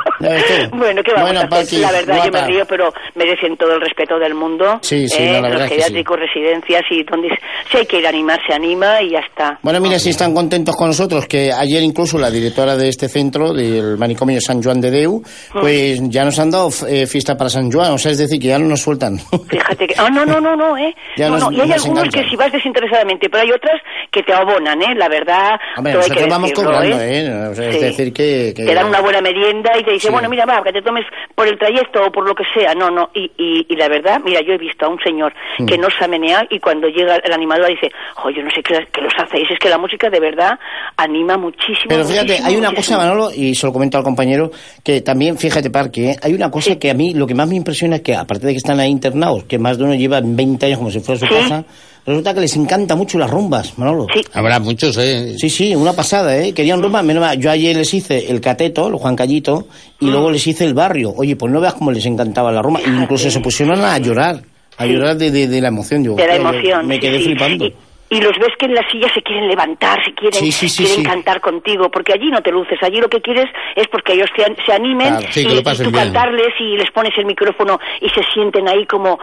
S9: Tú. *laughs*
S8: Bueno, ¿qué vamos
S9: Bueno,
S8: a hacer?
S9: Paqui,
S8: La verdad, yo me
S9: guapa.
S8: río, pero merecen todo el respeto del mundo.
S9: Sí, sí,
S8: ¿eh?
S9: no, la verdad
S8: Los
S9: es que
S8: geriátricos, residencias y donde... Si hay que ir a animar, se anima y ya está.
S9: Bueno, mira, si están contentos con nosotros, que ayer incluso la directora de este centro, del manicomio San Juan de Deu, pues ya nos han dado eh, fiesta para San Juan, o sea, es decir, que ya no nos sueltan. *laughs*
S8: Fíjate que... Ah, no, no, no, no, ¿eh?
S9: Ya
S8: no,
S9: nos-
S8: no. Y hay
S9: nos
S8: algunos que si vas desinteresadamente, pero hay otras que te abonan, ¿eh? La verdad,
S9: Hombre,
S8: todo hay que
S9: nosotros vamos
S8: decirlo,
S9: cobrando,
S8: ¿eh?
S9: ¿eh? O sea, es
S8: Sí.
S9: decir, que... que-
S8: Te dan una buena y te dicen,
S9: Sí.
S8: bueno, mira, va, que te tomes por el trayecto o por lo que sea. No, no. Y, y, y la verdad, mira, yo he visto a un señor
S9: Mm.
S8: que no sabe menear y cuando llega el animador dice, jo, yo no sé qué, qué los hacéis. Es que la música de verdad anima muchísimo.
S9: Pero fíjate,
S8: muchísimo,
S9: hay una
S8: muchísimo.
S9: cosa, Manolo, y se lo comento al compañero, que también, fíjate, Parque, ¿eh? hay una cosa que a mí lo que más me impresiona es que, aparte de que están ahí internados, que más de uno lleva 20 años como si fuera su
S8: Sí.
S9: casa, resulta que les encanta mucho las rumbas, Manolo.
S8: Sí.
S1: Habrá muchos, ¿eh?
S9: Sí, sí, una pasada, ¿eh? Querían rumbas, menos mal, yo ayer les hice el cateto, el Juan Callito, y luego les hice el barrio. Oye, pues no veas cómo les encantaba la rumba. E incluso se pusieron a llorar, a llorar de, de- de la emoción. Digo,
S8: de la
S9: "Hostia, yo
S8: emoción.
S9: Me quedé
S8: sí.
S9: flipando.
S8: Y los ves que en la silla se quieren levantar, se quieren,
S9: Sí, sí, sí,
S8: quieren cantar contigo, porque allí no te luces, allí lo que quieres es porque ellos se, se animen
S9: Claro.
S8: Y, y tú
S1: bien.
S8: cantarles y les pones el micrófono y se sienten ahí como,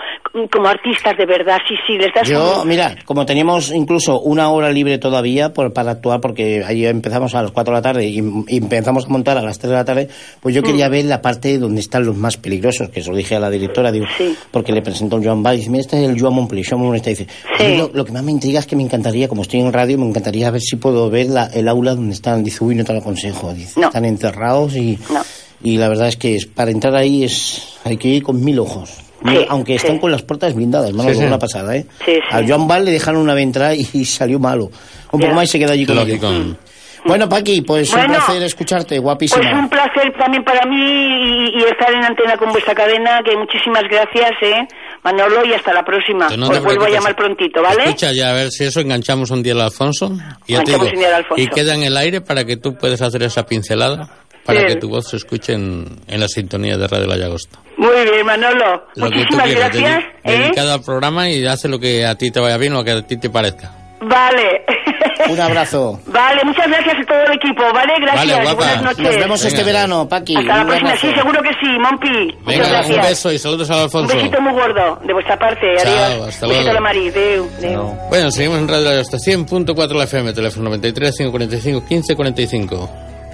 S8: como artistas de verdad, sí, sí, les das
S9: Yo,
S8: un-
S9: mira, como teníamos incluso una hora libre todavía por, para actuar, porque ayer empezamos a las 4 de la tarde y, y empezamos a montar a las 3 de la tarde, pues yo quería ver la parte donde están los más peligrosos, que se lo dije a la directora, digo, porque le presentó el Joan dice, mira, este es el Joan Montpellier, Joan Montpellier, dice,
S8: Sí.
S9: "A mí lo, lo que más me intriga es que me encantaría, como estoy en radio, me encantaría ver si puedo ver la- el aula donde están, dice, uy, no te lo aconsejo, dice,
S8: No.
S9: están encerrados y...
S8: No.
S9: Y la verdad es que es- para entrar ahí es hay que ir con mil ojos.
S8: Sí,
S9: aunque
S8: sí.
S9: están con las puertas blindadas, no
S1: Sí, sí.
S9: una pasada, ¿eh?
S8: Sí, sí.
S9: A Joan Val le dejaron una entrar y, y *laughs* salió malo. Un poco más y se queda allí con
S1: Lógico.
S9: ellos. Bueno, Paqui, pues un
S8: Bueno,
S9: placer escucharte, guapísima.
S8: Pues un placer también para mí y, y estar en antena con vuestra cadena, que muchísimas gracias, ¿eh? Manolo, y hasta la próxima.
S1: No
S8: Os vuelvo a llamar prontito, ¿vale?
S1: Escucha, ya a ver si eso enganchamos un día al Alfonso. Y, ya te
S8: Enganchamos
S1: digo,
S8: un día al Alfonso.
S1: y queda en el aire para que tú puedas hacer esa pincelada para que tu voz se escuche en, en la sintonía de Radio La Llagosta.
S8: Muy bien, Manolo.
S1: Lo que tú
S8: Muchísimas
S1: quieras,
S8: gracias. ¿eh?
S1: dedicado al programa y hace lo que a ti te vaya bien o lo que a ti te parezca.
S8: Vale.
S9: Un abrazo.
S8: Vale, muchas gracias a todo el equipo, ¿vale? Gracias.
S1: Vale, guapa.
S8: Buenas noches.
S9: Nos vemos este verano, Paqui.
S8: Hasta la
S9: Un
S8: próxima. Sí, seguro que sí, Mompi. Muchas
S1: Venga,
S8: gracias.
S1: un beso y saludos al
S8: Un
S1: Alfonso.
S8: besito muy gordo de vuestra parte.
S1: Chao,
S8: Adiós.
S1: hasta
S8: Un besito
S1: luego.
S8: a la Mari. Deu, deu.
S1: Bueno, seguimos en Radio Llagosta, 100.4 la FM, teléfono 93 545 15 45.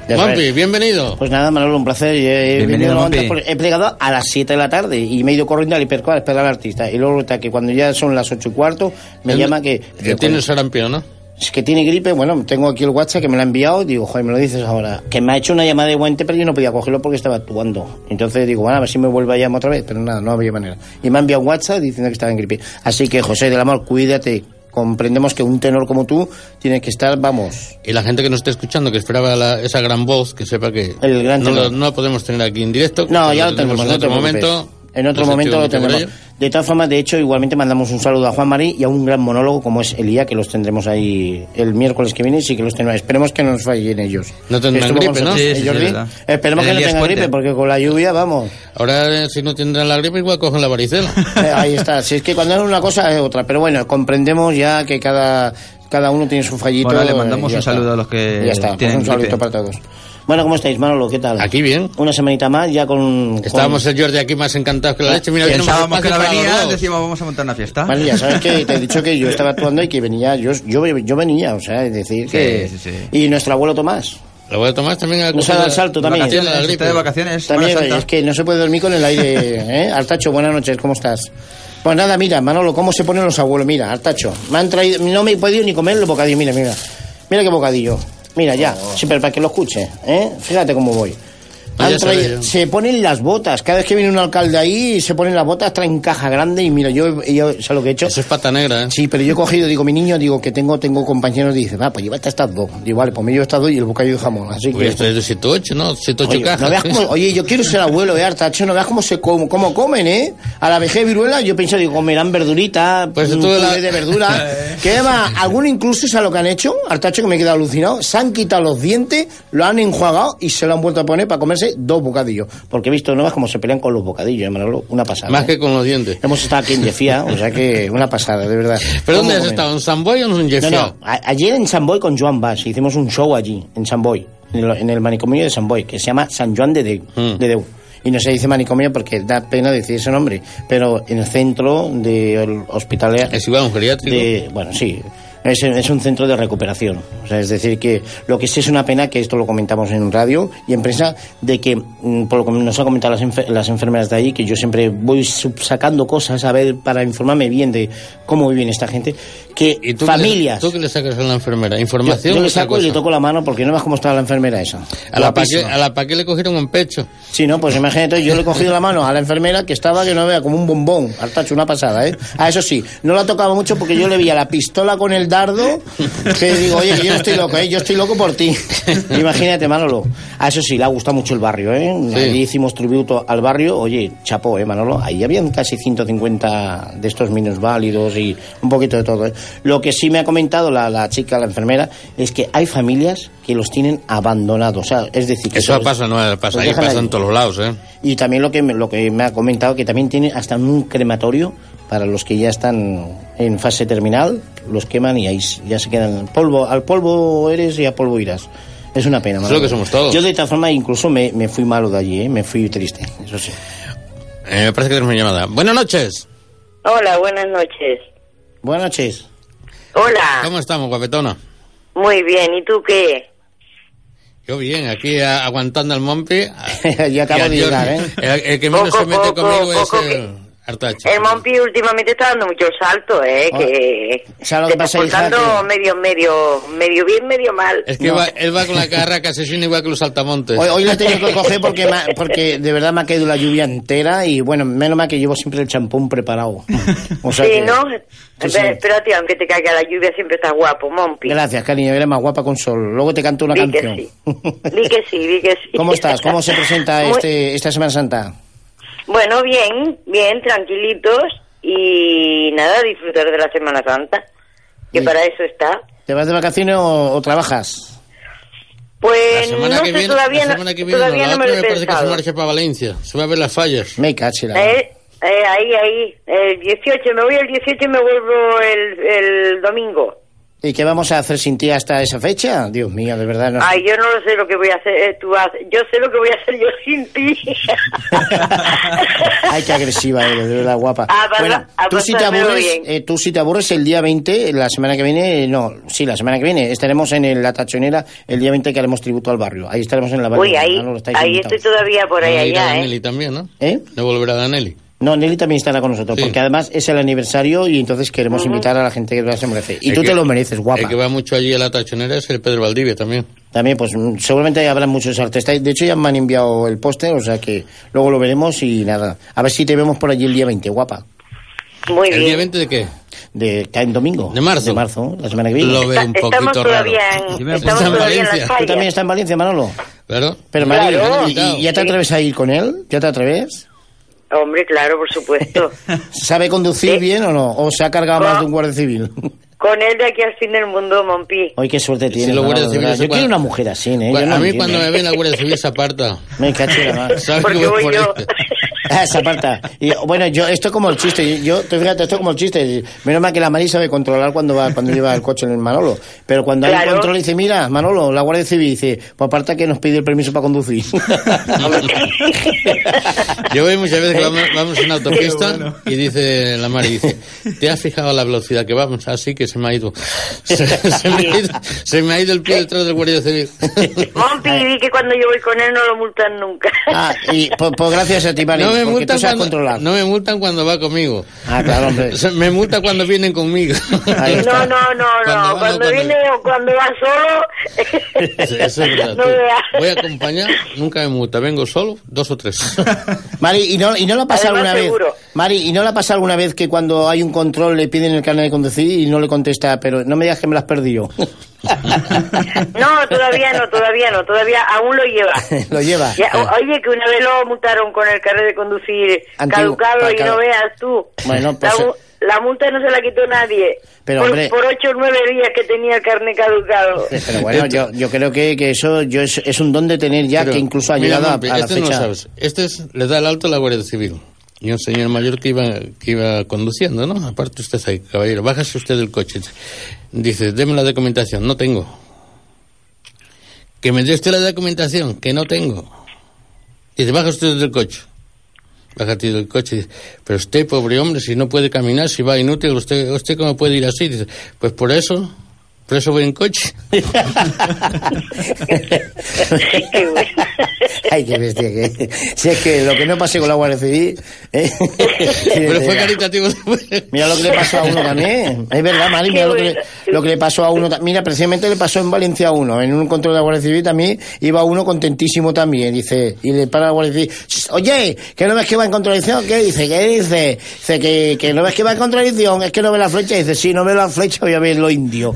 S9: Ya
S1: Mompi,
S9: sabes.
S1: bienvenido.
S9: Pues nada, Manolo, un placer. He,
S2: Bienvenido,
S9: venido
S2: Mompi.
S9: antes porque he plegado a las 7 de la tarde y me he ido corriendo al hipercar a esperar al artista. Y luego resulta que cuando ya son las 8 y cuarto, me llama que...
S1: Que tienes sarampión, ¿no?
S9: Es que tiene gripe, bueno, tengo aquí el WhatsApp que me lo ha enviado, digo, joder, me lo dices ahora. Que me ha hecho una llamada de guante, pero yo no podía cogerlo porque estaba actuando. Entonces digo, bueno, a ver si me vuelve a llamar otra vez, pero nada, no había manera. Y me ha enviado un WhatsApp diciendo que estaba en gripe. Así que, José del Amor, cuídate. Comprendemos que un tenor como tú tiene que estar, vamos,
S1: Y la gente que nos está escuchando, que esperaba la- esa gran voz, que sepa que
S9: El gran
S1: no,
S9: tenor.
S1: lo, no la podemos tener aquí en directo.
S9: No, ya lo tenemos,
S1: en otro momento.
S9: En otro momento lo tendremos. De todas formas, de hecho, igualmente mandamos un saludo a Juan Marí y a un gran monólogo como es Elía, que los tendremos ahí el miércoles que viene. Sí que los tendremos. Esperemos que no nos fallen ellos.
S1: No tendrán gripe, ¿no?
S2: Sí.
S9: Esperemos
S2: El
S9: que no tengan gripe, porque con la lluvia, vamos.
S1: Ahora, si no tendrán la gripe, igual cogen la varicela. *laughs*
S9: Eh, ahí está. Si es que cuando es una cosa es otra. Pero bueno, comprendemos ya que cada, cada uno tiene su fallito.
S2: Bueno, le mandamos un
S9: está.
S2: saludo a los que
S9: Ya está, pues
S2: tienen
S9: un saludito
S2: gripe.
S9: para todos. Bueno, ¿cómo estáis, Manolo? ¿Qué tal?
S1: Aquí bien.
S9: Una semanita más, ya con...
S1: Estábamos el Jordi aquí más encantados que la leche. Mira,
S2: Pensábamos que no
S1: para los
S2: venía, decíamos vamos a montar una fiesta.
S9: Vale, ya sabes que te he dicho que yo estaba actuando y que venía, yo, yo, yo venía, o sea, es decir que...
S2: Sí, sí, sí.
S9: Y nuestro abuelo Tomás,
S1: Lo voy a tomar también a
S9: nos ha dado el salto también.
S2: Vacaciones,
S1: la gripe.
S2: de vacaciones.
S9: También, es que no se puede dormir con el aire, ¿eh? Artacho, buenas noches, ¿cómo estás? Pues nada, mira, Manolo, ¿cómo se ponen los abuelos? Mira, Artacho, me han traído, no me he podido ni comer el bocadillo, mira, mira, mira qué bocadillo. Mira, ya, sí, pero para que lo escuche, ¿eh? Fíjate cómo voy. Han traído- se ponen las botas. Cada vez que viene un alcalde ahí, se ponen las botas, traen caja grande y mira, yo, yo ¿sabes lo que he hecho?
S1: Eso es pata negra, ¿eh?
S9: Sí, pero yo he cogido, digo, mi niño, digo, que tengo tengo compañeros, dice, va, pues llévate estas dos. Digo, vale, pues me llevo estas dos y el bocadillo de jamón. Así
S1: Porque
S9: que...
S1: esto es de 7 8, ¿no? 7 8
S9: Oye,
S1: cajas.
S9: no veas cómo- *laughs* oye, yo quiero ser abuelo, eh, Artacho, no veas cómo se com- cómo comen, ¿eh? A la vejez viruela, yo pienso, digo, comerán verdurita,
S1: Pues
S9: un
S1: la-
S9: de verdura. *laughs* que va, alguno incluso, ¿sabes lo que han hecho? Artacho, que me he quedado alucinado, se han quitado los dientes, lo han enjuagado y se lo han vuelto a poner para comerse dos bocadillos. Porque he visto, no veas cómo se pelean con los bocadillos, eh, Manolo, una pasada.
S1: Más
S9: ¿eh?
S1: que con los dientes.
S9: Hemos estado aquí en Jefía, o sea que una pasada, de verdad.
S1: ¿Pero
S9: ¿Cómo
S1: dónde has
S9: comen?
S1: estado? ¿En San Boy o en
S9: No,
S1: Jeffia?
S9: no, ayer en San Boy con Joan Bass hicimos un show allí, en San Boy, en el, en el manicomio de San Boy, que se llama San Juan de Deu.
S1: Mm.
S9: de Deu. Y no se dice manicomio porque da pena decir ese nombre, pero en el centro del hospital...
S1: Es igual un geriátrico.
S9: de- bueno, sí, es, es un centro de recuperación. O sea, es decir, que lo que sí es una pena, que esto lo comentamos en radio y en prensa, de que, mm, por lo que nos han comentado las, enfer- las enfermeras de ahí, que yo siempre voy sacando cosas a ver para informarme bien de cómo viven esta gente, que
S1: ¿Y tú qué le-
S9: familias...
S1: ¿Tú qué le sacas a la enfermera? ¿Información
S9: yo le saco y le toco la mano porque no ves cómo está la enfermera esa.
S1: A la, pa que,
S9: Guapísima.
S1: a la pa que le cogieron un pecho.
S9: Sí, no, pues imagínate, yo le he cogido la mano a la enfermera que estaba que no vea como un bombón. Hartacho, una pasada, ¿eh? Ah, eso sí, no la tocaba mucho porque yo le veía la pistola con el dardo que digo, oye, que yo no estoy loco, ¿eh? Yo estoy loco por ti. *laughs* Imagínate, Manolo. Ah, eso sí, le ha gustado mucho el barrio, ¿eh? Allí hicimos tributo al barrio. Oye, chapó, ¿eh, Manolo? Ahí habían casi 150 de estos minusválidos y un poquito de todo, ¿eh? Lo que sí me ha comentado la, la chica, la enfermera, es que hay familias que los tienen abandonados. O sea, es decir, que
S1: Eso
S9: los-
S1: pasa, no pasa. Ahí pasa
S9: allí.
S1: en todos los lados, ¿eh?
S9: Y también lo que, me, lo que me ha comentado, que también tiene hasta un crematorio para los que ya están en fase terminal, los queman y ahí ya se quedan polvo. Al polvo eres y a polvo irás. Es una pena.
S1: Es lo que somos todos.
S9: Yo de esta forma incluso me, me fui malo de allí, ¿eh? me fui triste, eso sí.
S1: Eh, me parece que tenemos una llamada. Buenas noches.
S10: Hola, buenas noches.
S9: Buenas noches.
S10: Hola,
S1: ¿Cómo estamos, guapetona?
S10: muy bien. ¿Y tú qué?
S1: Yo bien, aquí a- aguantando al Mompi. *laughs*
S9: ya acabo de llegar, ¿eh?
S1: El, el que menos
S10: Poco,
S1: se mete
S10: poco,
S1: conmigo
S10: poco
S1: es el
S10: El Mompi últimamente está dando mucho salto, ¿eh?
S9: Ah,
S10: Que
S9: ¿sabes lo que
S10: está
S9: pasa, hija?
S10: portando
S9: Que-
S10: medio, medio, medio bien, medio mal.
S1: Es que
S9: No.
S1: va- él va con la carra que asesina igual que los saltamontes.
S9: Hoy, hoy la he tenido que coger porque, me ha- porque de verdad me ha caído la lluvia entera y bueno, menos mal que llevo siempre el champón preparado. O sea
S10: sí,
S9: que-
S10: ¿no?
S9: Sí.
S10: Pero, Espérate, aunque te caiga la lluvia, siempre estás guapo, Mompi.
S9: Gracias, cariño, eres más guapa con sol. Luego te canto una
S10: Di que
S9: canción.
S10: sí. Di que sí, di que sí.
S9: ¿Cómo estás? ¿Cómo se presenta *laughs*
S10: Muy-
S9: este, esta Semana Santa?
S10: Bueno, bien, bien, tranquilitos y nada, disfrutar de la Semana Santa, que
S9: Sí.
S10: para eso está.
S9: ¿Te vas de vacaciones o, o trabajas?
S10: Pues no sé,
S1: viene,
S10: todavía,
S1: la
S10: no-
S1: semana que viene
S10: todavía
S1: no,
S10: no
S1: la
S10: me lo he
S1: me parece que se marcha para Valencia. Se va a ver las fallas.
S9: Me caché la...
S10: Eh, eh, ahí, ahí, el 18, me voy el 18 y me vuelvo el, el domingo.
S9: ¿Y qué vamos a hacer sin ti hasta esa fecha? Dios mío, de verdad. No.
S10: Ay, yo no lo sé lo que voy a hacer, eh, tú haces. Yo sé lo que voy a hacer yo sin ti. *laughs*
S9: Ay, qué agresiva eres, de verdad, guapa.
S10: A pasar-
S9: bueno,
S10: a
S9: tú si, te aburres, eh, tú si te aburres el día 20, la semana que viene, no, sí, la semana que viene, estaremos en el- la tachonera el día 20 que haremos tributo al barrio. Ahí estaremos en la
S10: Uy,
S9: barrio.
S10: ahí, estoy todavía por ahí allá, ¿eh?
S1: Danelli también, ¿no?
S9: ¿Eh?
S1: No volverá Danelli.
S9: No, Nelly también estará con nosotros,
S1: Sí.
S9: porque además es el aniversario y entonces queremos invitar a la gente que se merece. Y
S1: El
S9: tú
S1: que-
S9: te lo mereces, guapa.
S1: El que va mucho allí a la tachonera es el Pedro Valdivia también.
S9: También, pues mm, seguramente habrá muchos artistas. De hecho, ya me han enviado el póster, o sea que luego lo veremos y nada. A ver si te vemos por allí el día 20, guapa.
S10: Muy
S1: ¿El
S10: bien.
S1: día 20 de qué?
S9: De, cae en domingo.
S1: ¿De marzo?
S9: De marzo, la semana que viene.
S1: Lo veo un poquito
S10: estamos
S1: raro.
S10: todavía en, estamos
S1: en
S10: todavía en las
S1: Valencia.
S9: ¿Tú también estás en Valencia, Manolo?
S1: Claro.
S9: Pero
S10: Claro.
S9: María, ¿y, y ya te atreves a ir con él? ¿Ya te atreves?
S10: Hombre, claro, por supuesto. *laughs*
S9: ¿Sabe conducir
S10: Sí.
S9: bien o no? ¿O se ha cargado
S10: No.
S9: más de un guardia civil?
S10: Con él de aquí al fin del mundo, Mompi.
S9: Hoy qué suerte
S1: civiles
S9: verdad.
S1: se
S9: Yo quiero una mujer así, ¿eh? Yo
S1: Bueno,
S9: no
S1: a mí
S9: entiendo.
S1: cuando me ven la Guardia Civil se aparta. *laughs*
S9: Me caché la madre.
S1: ¿Sabes
S10: Porque
S1: que voy
S10: voy
S1: por
S10: yo.
S9: Ah, *laughs* esa parte. Y, bueno, yo, esto es como el chiste. Yo, tú fíjate, esto es como el chiste. Menos mal que la Mari sabe controlar cuando va, cuando lleva el coche en el Manolo. Pero cuando hay
S10: Claro.
S9: control dice, mira, Manolo, la Guardia Civil dice, pues aparte que nos pide el permiso para conducir. *laughs*
S1: Yo veo muchas veces que vamos, vamos en autopista y dice la Mari, dice, ¿te has fijado la velocidad que vamos? Así que se me ha ido. *laughs* Se, se me, ha ido se me ha ido el pie detrás del Guardia Civil.
S10: Mompi, di que cuando yo voy con él no lo multan nunca.
S9: ah, y pues, pues gracias a ti, Mari.
S1: No me multan cuando,
S9: controlar.
S1: no me multan cuando va conmigo.
S9: Ah, claro, hombre. *laughs*
S1: Me multan cuando vienen conmigo.
S9: Ahí
S10: No,
S9: está.
S10: no, no,
S1: Cuando
S10: no. Cuando
S1: no,
S10: viene o cuando va solo.
S1: Eso, eso es verdad. *laughs*
S10: No.
S1: Voy a acompañar, nunca me multa. Vengo solo, dos o tres. *laughs*
S9: Mari, ¿y no, ¿y no le ha pasado
S10: Además,
S9: alguna
S10: seguro.
S9: vez? Mari, ¿y no le ha pasado alguna vez que cuando hay un control le piden el carnet de conducir y no le contesta, pero no me digas que me lo has perdido? *laughs*
S10: No, todavía no, todavía no. Todavía aún lo lleva. *laughs*
S9: lo lleva.
S10: Ya, o- oye, que una vez lo multaron con el carnet de conducir
S9: Antiguo,
S10: caducado y
S9: cada-
S10: no veas tú.
S9: Bueno, pues,
S10: la, mu- la multa no se la quitó nadie.
S9: Pero,
S10: por,
S9: hombre-
S10: por ocho o nueve días que tenía el carnet caducado.
S9: Pero bueno, yo, yo creo que, que eso yo es, es un don de tener ya
S1: Pero,
S9: que incluso ha
S1: mira,
S9: llegado a, a la
S1: este no lo
S9: fecha.
S1: sabes. Este es, le da el alto a la Guardia Civil. Y un señor mayor que iba, que iba conduciendo, ¿no? Aparte usted ahí, caballero, bájase usted del coche. Dice, deme la documentación, no tengo. Que me dé usted la documentación, que no tengo. Dice, baja usted del coche. Bájate del coche. Dice, pero usted, pobre hombre, si no puede caminar, si va inútil, ¿usted, usted cómo puede ir así? Dice, pues por eso, por eso voy en coche. *laughs* *laughs* *laughs*
S9: Ay, qué bestia que Si es que lo que no pasé con la Guardia Civil... ¿eh? *laughs*
S1: Pero fue *laughs* caritativo.
S9: Mira lo que le pasó a uno también. Es verdad, Mari, mira lo que, le,
S10: bueno.
S9: lo que le pasó a uno. Mira, precisamente le pasó en Valencia a uno. En un control de la Guardia Civil también iba uno contentísimo también. Dice, y le para la Guardia Civil, "Shh, oye, que no ves que va en contradicción. ¿Qué dice? ¿Qué dice? Dice que, que no ves que va en contradicción. Es que no ve la flecha. Dice, sí, no ve la flecha, voy a ver lo indio.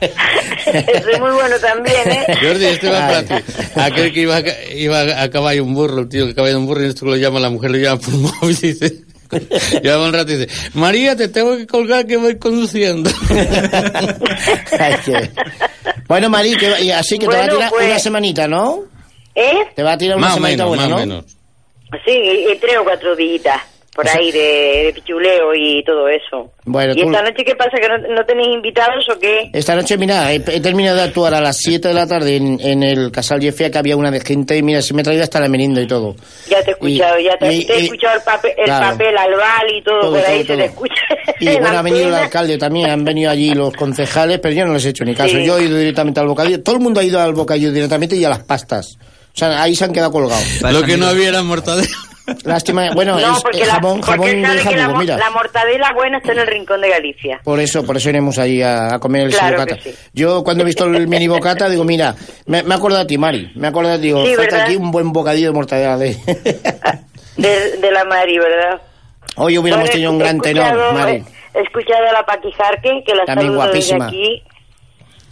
S10: Eso es muy bueno también, ¿eh?
S1: Jordi, este va
S9: Ay.
S1: para ti. Aquel que iba a, iba a caballo un burro, el tío que caballo un burro, y esto lo llama la mujer, lo llama por móvil y dice... *laughs* Lleva un rato y dice, María, te tengo que colgar que voy conduciendo. *laughs*
S9: Bueno, Mari, que, y así que te va a
S10: Bueno,
S9: tirar
S10: pues-
S9: una semanita, ¿no?
S10: ¿Eh?
S9: Te va a tirar una
S1: más o
S9: semanita
S1: menos,
S9: buena,
S1: más o
S9: ¿no?
S1: menos.
S10: Sí, y- y tres o cuatro días por ahí de, de pichuleo y todo eso.
S9: Bueno,
S10: ¿Y
S9: tú-
S10: esta noche qué pasa? ¿Que no, no tenéis invitados o qué?
S9: Esta noche, mira, he, he terminado de actuar a las 7 de la tarde en, en el Casal Jeffia, que había una de gente, y mira, se me he traído hasta la merienda y todo.
S10: Ya te he escuchado,
S9: Y-
S10: ya te,
S9: y-
S10: te he
S9: y-
S10: escuchado el papel, el
S9: claro.
S10: papel albal y todo,
S9: Todo,
S10: por ahí
S9: todo,
S10: se te
S9: todo.
S10: escucha.
S9: Y *laughs*
S10: en
S9: bueno, ha venido el alcalde también, han venido allí los concejales, pero yo no les he hecho ni caso.
S10: Sí.
S9: Yo he ido directamente al bocadillo. Todo el mundo ha ido al bocadillo directamente y a las pastas. Sea, ahí se han quedado colgados.
S1: Lo que no había era mortadela.
S9: Lástima, bueno,
S10: No,
S9: es,
S10: porque, la,
S9: jamón,
S10: porque
S9: jamón de
S10: la,
S9: mira.
S10: la mortadela buena está en el rincón de Galicia.
S9: Por eso, por eso iremos allí a, a comer el
S10: Claro
S9: bocata.
S10: sí.
S9: Yo cuando he visto el mini bocata digo, mira, me, me acuerdo de ti, Mari. Me acuerdo de ti, digo,
S10: Sí,
S9: aquí un buen bocadillo de mortadela de... *laughs*
S10: De, de la Mari, ¿verdad?
S9: Hoy hubiéramos
S10: Bueno,
S9: tenido un gran tenor, Mari.
S10: He escuchado a la Paqui Jarque, que la
S9: También
S10: saludo desde
S9: guapísima.
S10: aquí,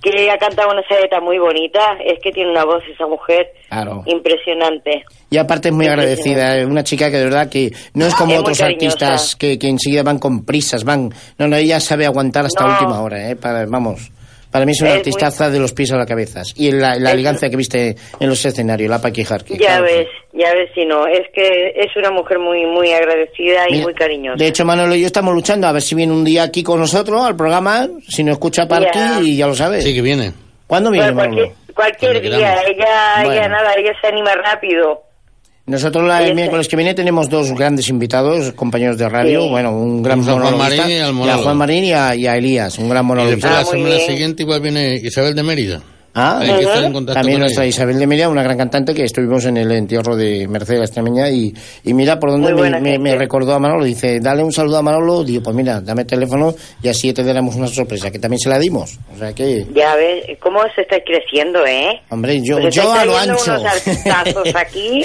S10: que ha cantado una saeta muy bonita. Es que tiene una voz esa mujer
S9: Claro.
S10: impresionante.
S9: Y aparte es muy agradecida, es una chica que de verdad que no es como
S10: Es
S9: otros artistas que, que enseguida van con prisas, van... No, no, ella sabe aguantar hasta
S10: No.
S9: última hora, ¿eh? Para, vamos, para mí es una
S10: Es muy-
S9: artistaza de los pies a la cabeza. Y la, la
S10: Es-
S9: elegancia que viste en los escenarios, la Paqui Jarque.
S10: Ya
S9: claro
S10: ves, ya ves si no. Es que es una mujer muy muy agradecida y
S9: Mira,
S10: muy cariñosa.
S9: De hecho, Manolo y yo estamos luchando a ver si viene un día aquí con nosotros al programa, si nos escucha Parqui
S10: Ya.
S9: y ya lo sabes.
S1: Sí, que viene.
S9: ¿Cuándo viene,
S10: Bueno,
S9: Manolo?
S10: cualquier, cualquier día, ella,
S9: Bueno.
S10: ella nada, ella se anima rápido.
S9: Nosotros la- el
S10: está-
S9: miércoles que viene tenemos dos grandes invitados, compañeros de radio,
S10: Sí.
S9: bueno, un gran
S1: A Juan
S9: monologuista,
S1: Marín y
S9: a
S1: monólogo.
S9: Juan Marín y a, y a Elías, un gran
S1: Y
S9: monologuista.
S1: después
S10: Ah,
S1: la semana
S10: bien.
S1: siguiente igual viene Isabel de Mérida.
S9: Ah,
S1: Hay que estar en contacto
S9: también
S1: con
S9: nuestra
S1: ella.
S9: Isabel de Mérida, una gran cantante que estuvimos en el entierro de Mercedes Extremeña y, y mira por dónde me, me- me recordó a Manolo, dice, dale un saludo a Manolo, digo, pues mira, dame el teléfono y así te daremos una sorpresa, que también se la dimos. O sea que,
S10: Ya ves, cómo se está creciendo, ¿eh?
S9: hombre, yo,
S10: Pues
S9: yo a lo ancho.
S10: unos *laughs* aquí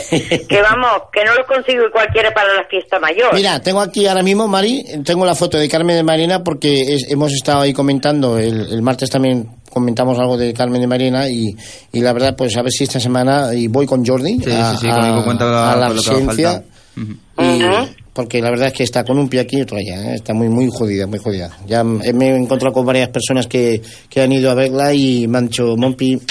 S10: que vamos, que no los consigo cualquiera para la fiesta mayor.
S9: Mira, tengo aquí ahora mismo, Mari, tengo la foto de Carmen de Marina porque es- hemos estado ahí comentando, el, el martes también comentamos algo de Carmen de Marina y, y la verdad, pues a ver si esta semana, y voy con Jordi
S2: Sí,
S9: a,
S2: sí, sí, la-
S9: a la
S2: con lo que haga
S9: residencia.
S2: falta. Ujú.
S9: y-. Porque la verdad es que está con un pie aquí y otro allá, ¿eh? está muy muy jodida, muy jodida. Ya me he encontrado con varias personas que, que han ido a verla y me han dicho, Mompi,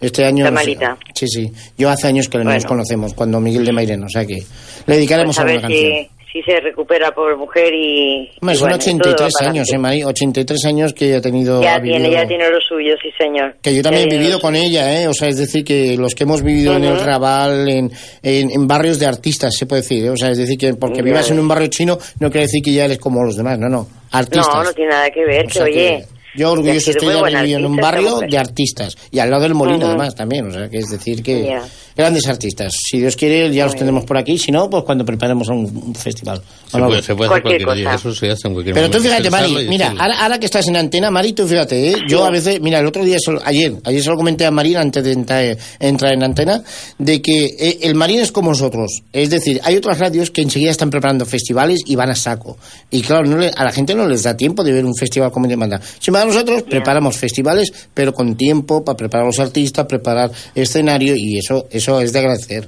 S9: este año...
S10: Está
S9: no sé".
S10: malita.
S9: Sí, sí. Yo hace años que no nos
S10: Bueno.
S9: conocemos, cuando Miguel de Mairena, o sea que le dedicaremos
S10: Pues a
S9: alguna
S10: ver
S9: canción.
S10: si, si se recupera por mujer y...
S9: Hombre,
S10: y
S9: son
S10: bueno,
S9: 83
S10: todo para
S9: años. ¿eh, Mari? 83 años que ha tenido...
S10: Ya
S9: ha
S10: tiene,
S9: vivido-
S10: ya tiene lo suyo, sí señor.
S9: Que yo también
S10: Ya
S9: he vivido con ella, ¿eh? O sea, es decir, que los que hemos vivido en el. Raval, en, en, en barrios de artistas, se puede decir, ¿eh? O sea, es decir, que porque vivas en un barrio chino no quiere decir que ya eres como los demás, no, no. Artistas.
S10: No, no tiene nada que ver,
S9: O
S10: que
S9: sea
S10: oye,
S9: Yo orgulloso estoy de haber vivido en un barrio de artistas. Y al lado del molino, además, también. O sea, que es decir que grandes artistas. Si Dios quiere, ya los tendremos por aquí. Si no, pues cuando preparemos un, un festival.
S1: Se puede, se puede hacer cualquier día. Eso se hace en cualquier
S9: Pero tú fíjate, Mari, mira, ahora, ahora que estás en antena, Mari, tú fíjate, ¿eh? yo a veces, mira, el otro día, solo- ayer, ayer se lo comenté a Marín antes de entrar, entrar en antena, de que eh, el Marín es como nosotros. Es decir, hay otras radios que enseguida están preparando festivales y van a saco. Y claro, no le- a la gente no les da tiempo de ver un festival como demanda. Sin nosotros preparamos festivales, pero con tiempo para preparar a los artistas, preparar escenario, y eso, eso es de agradecer.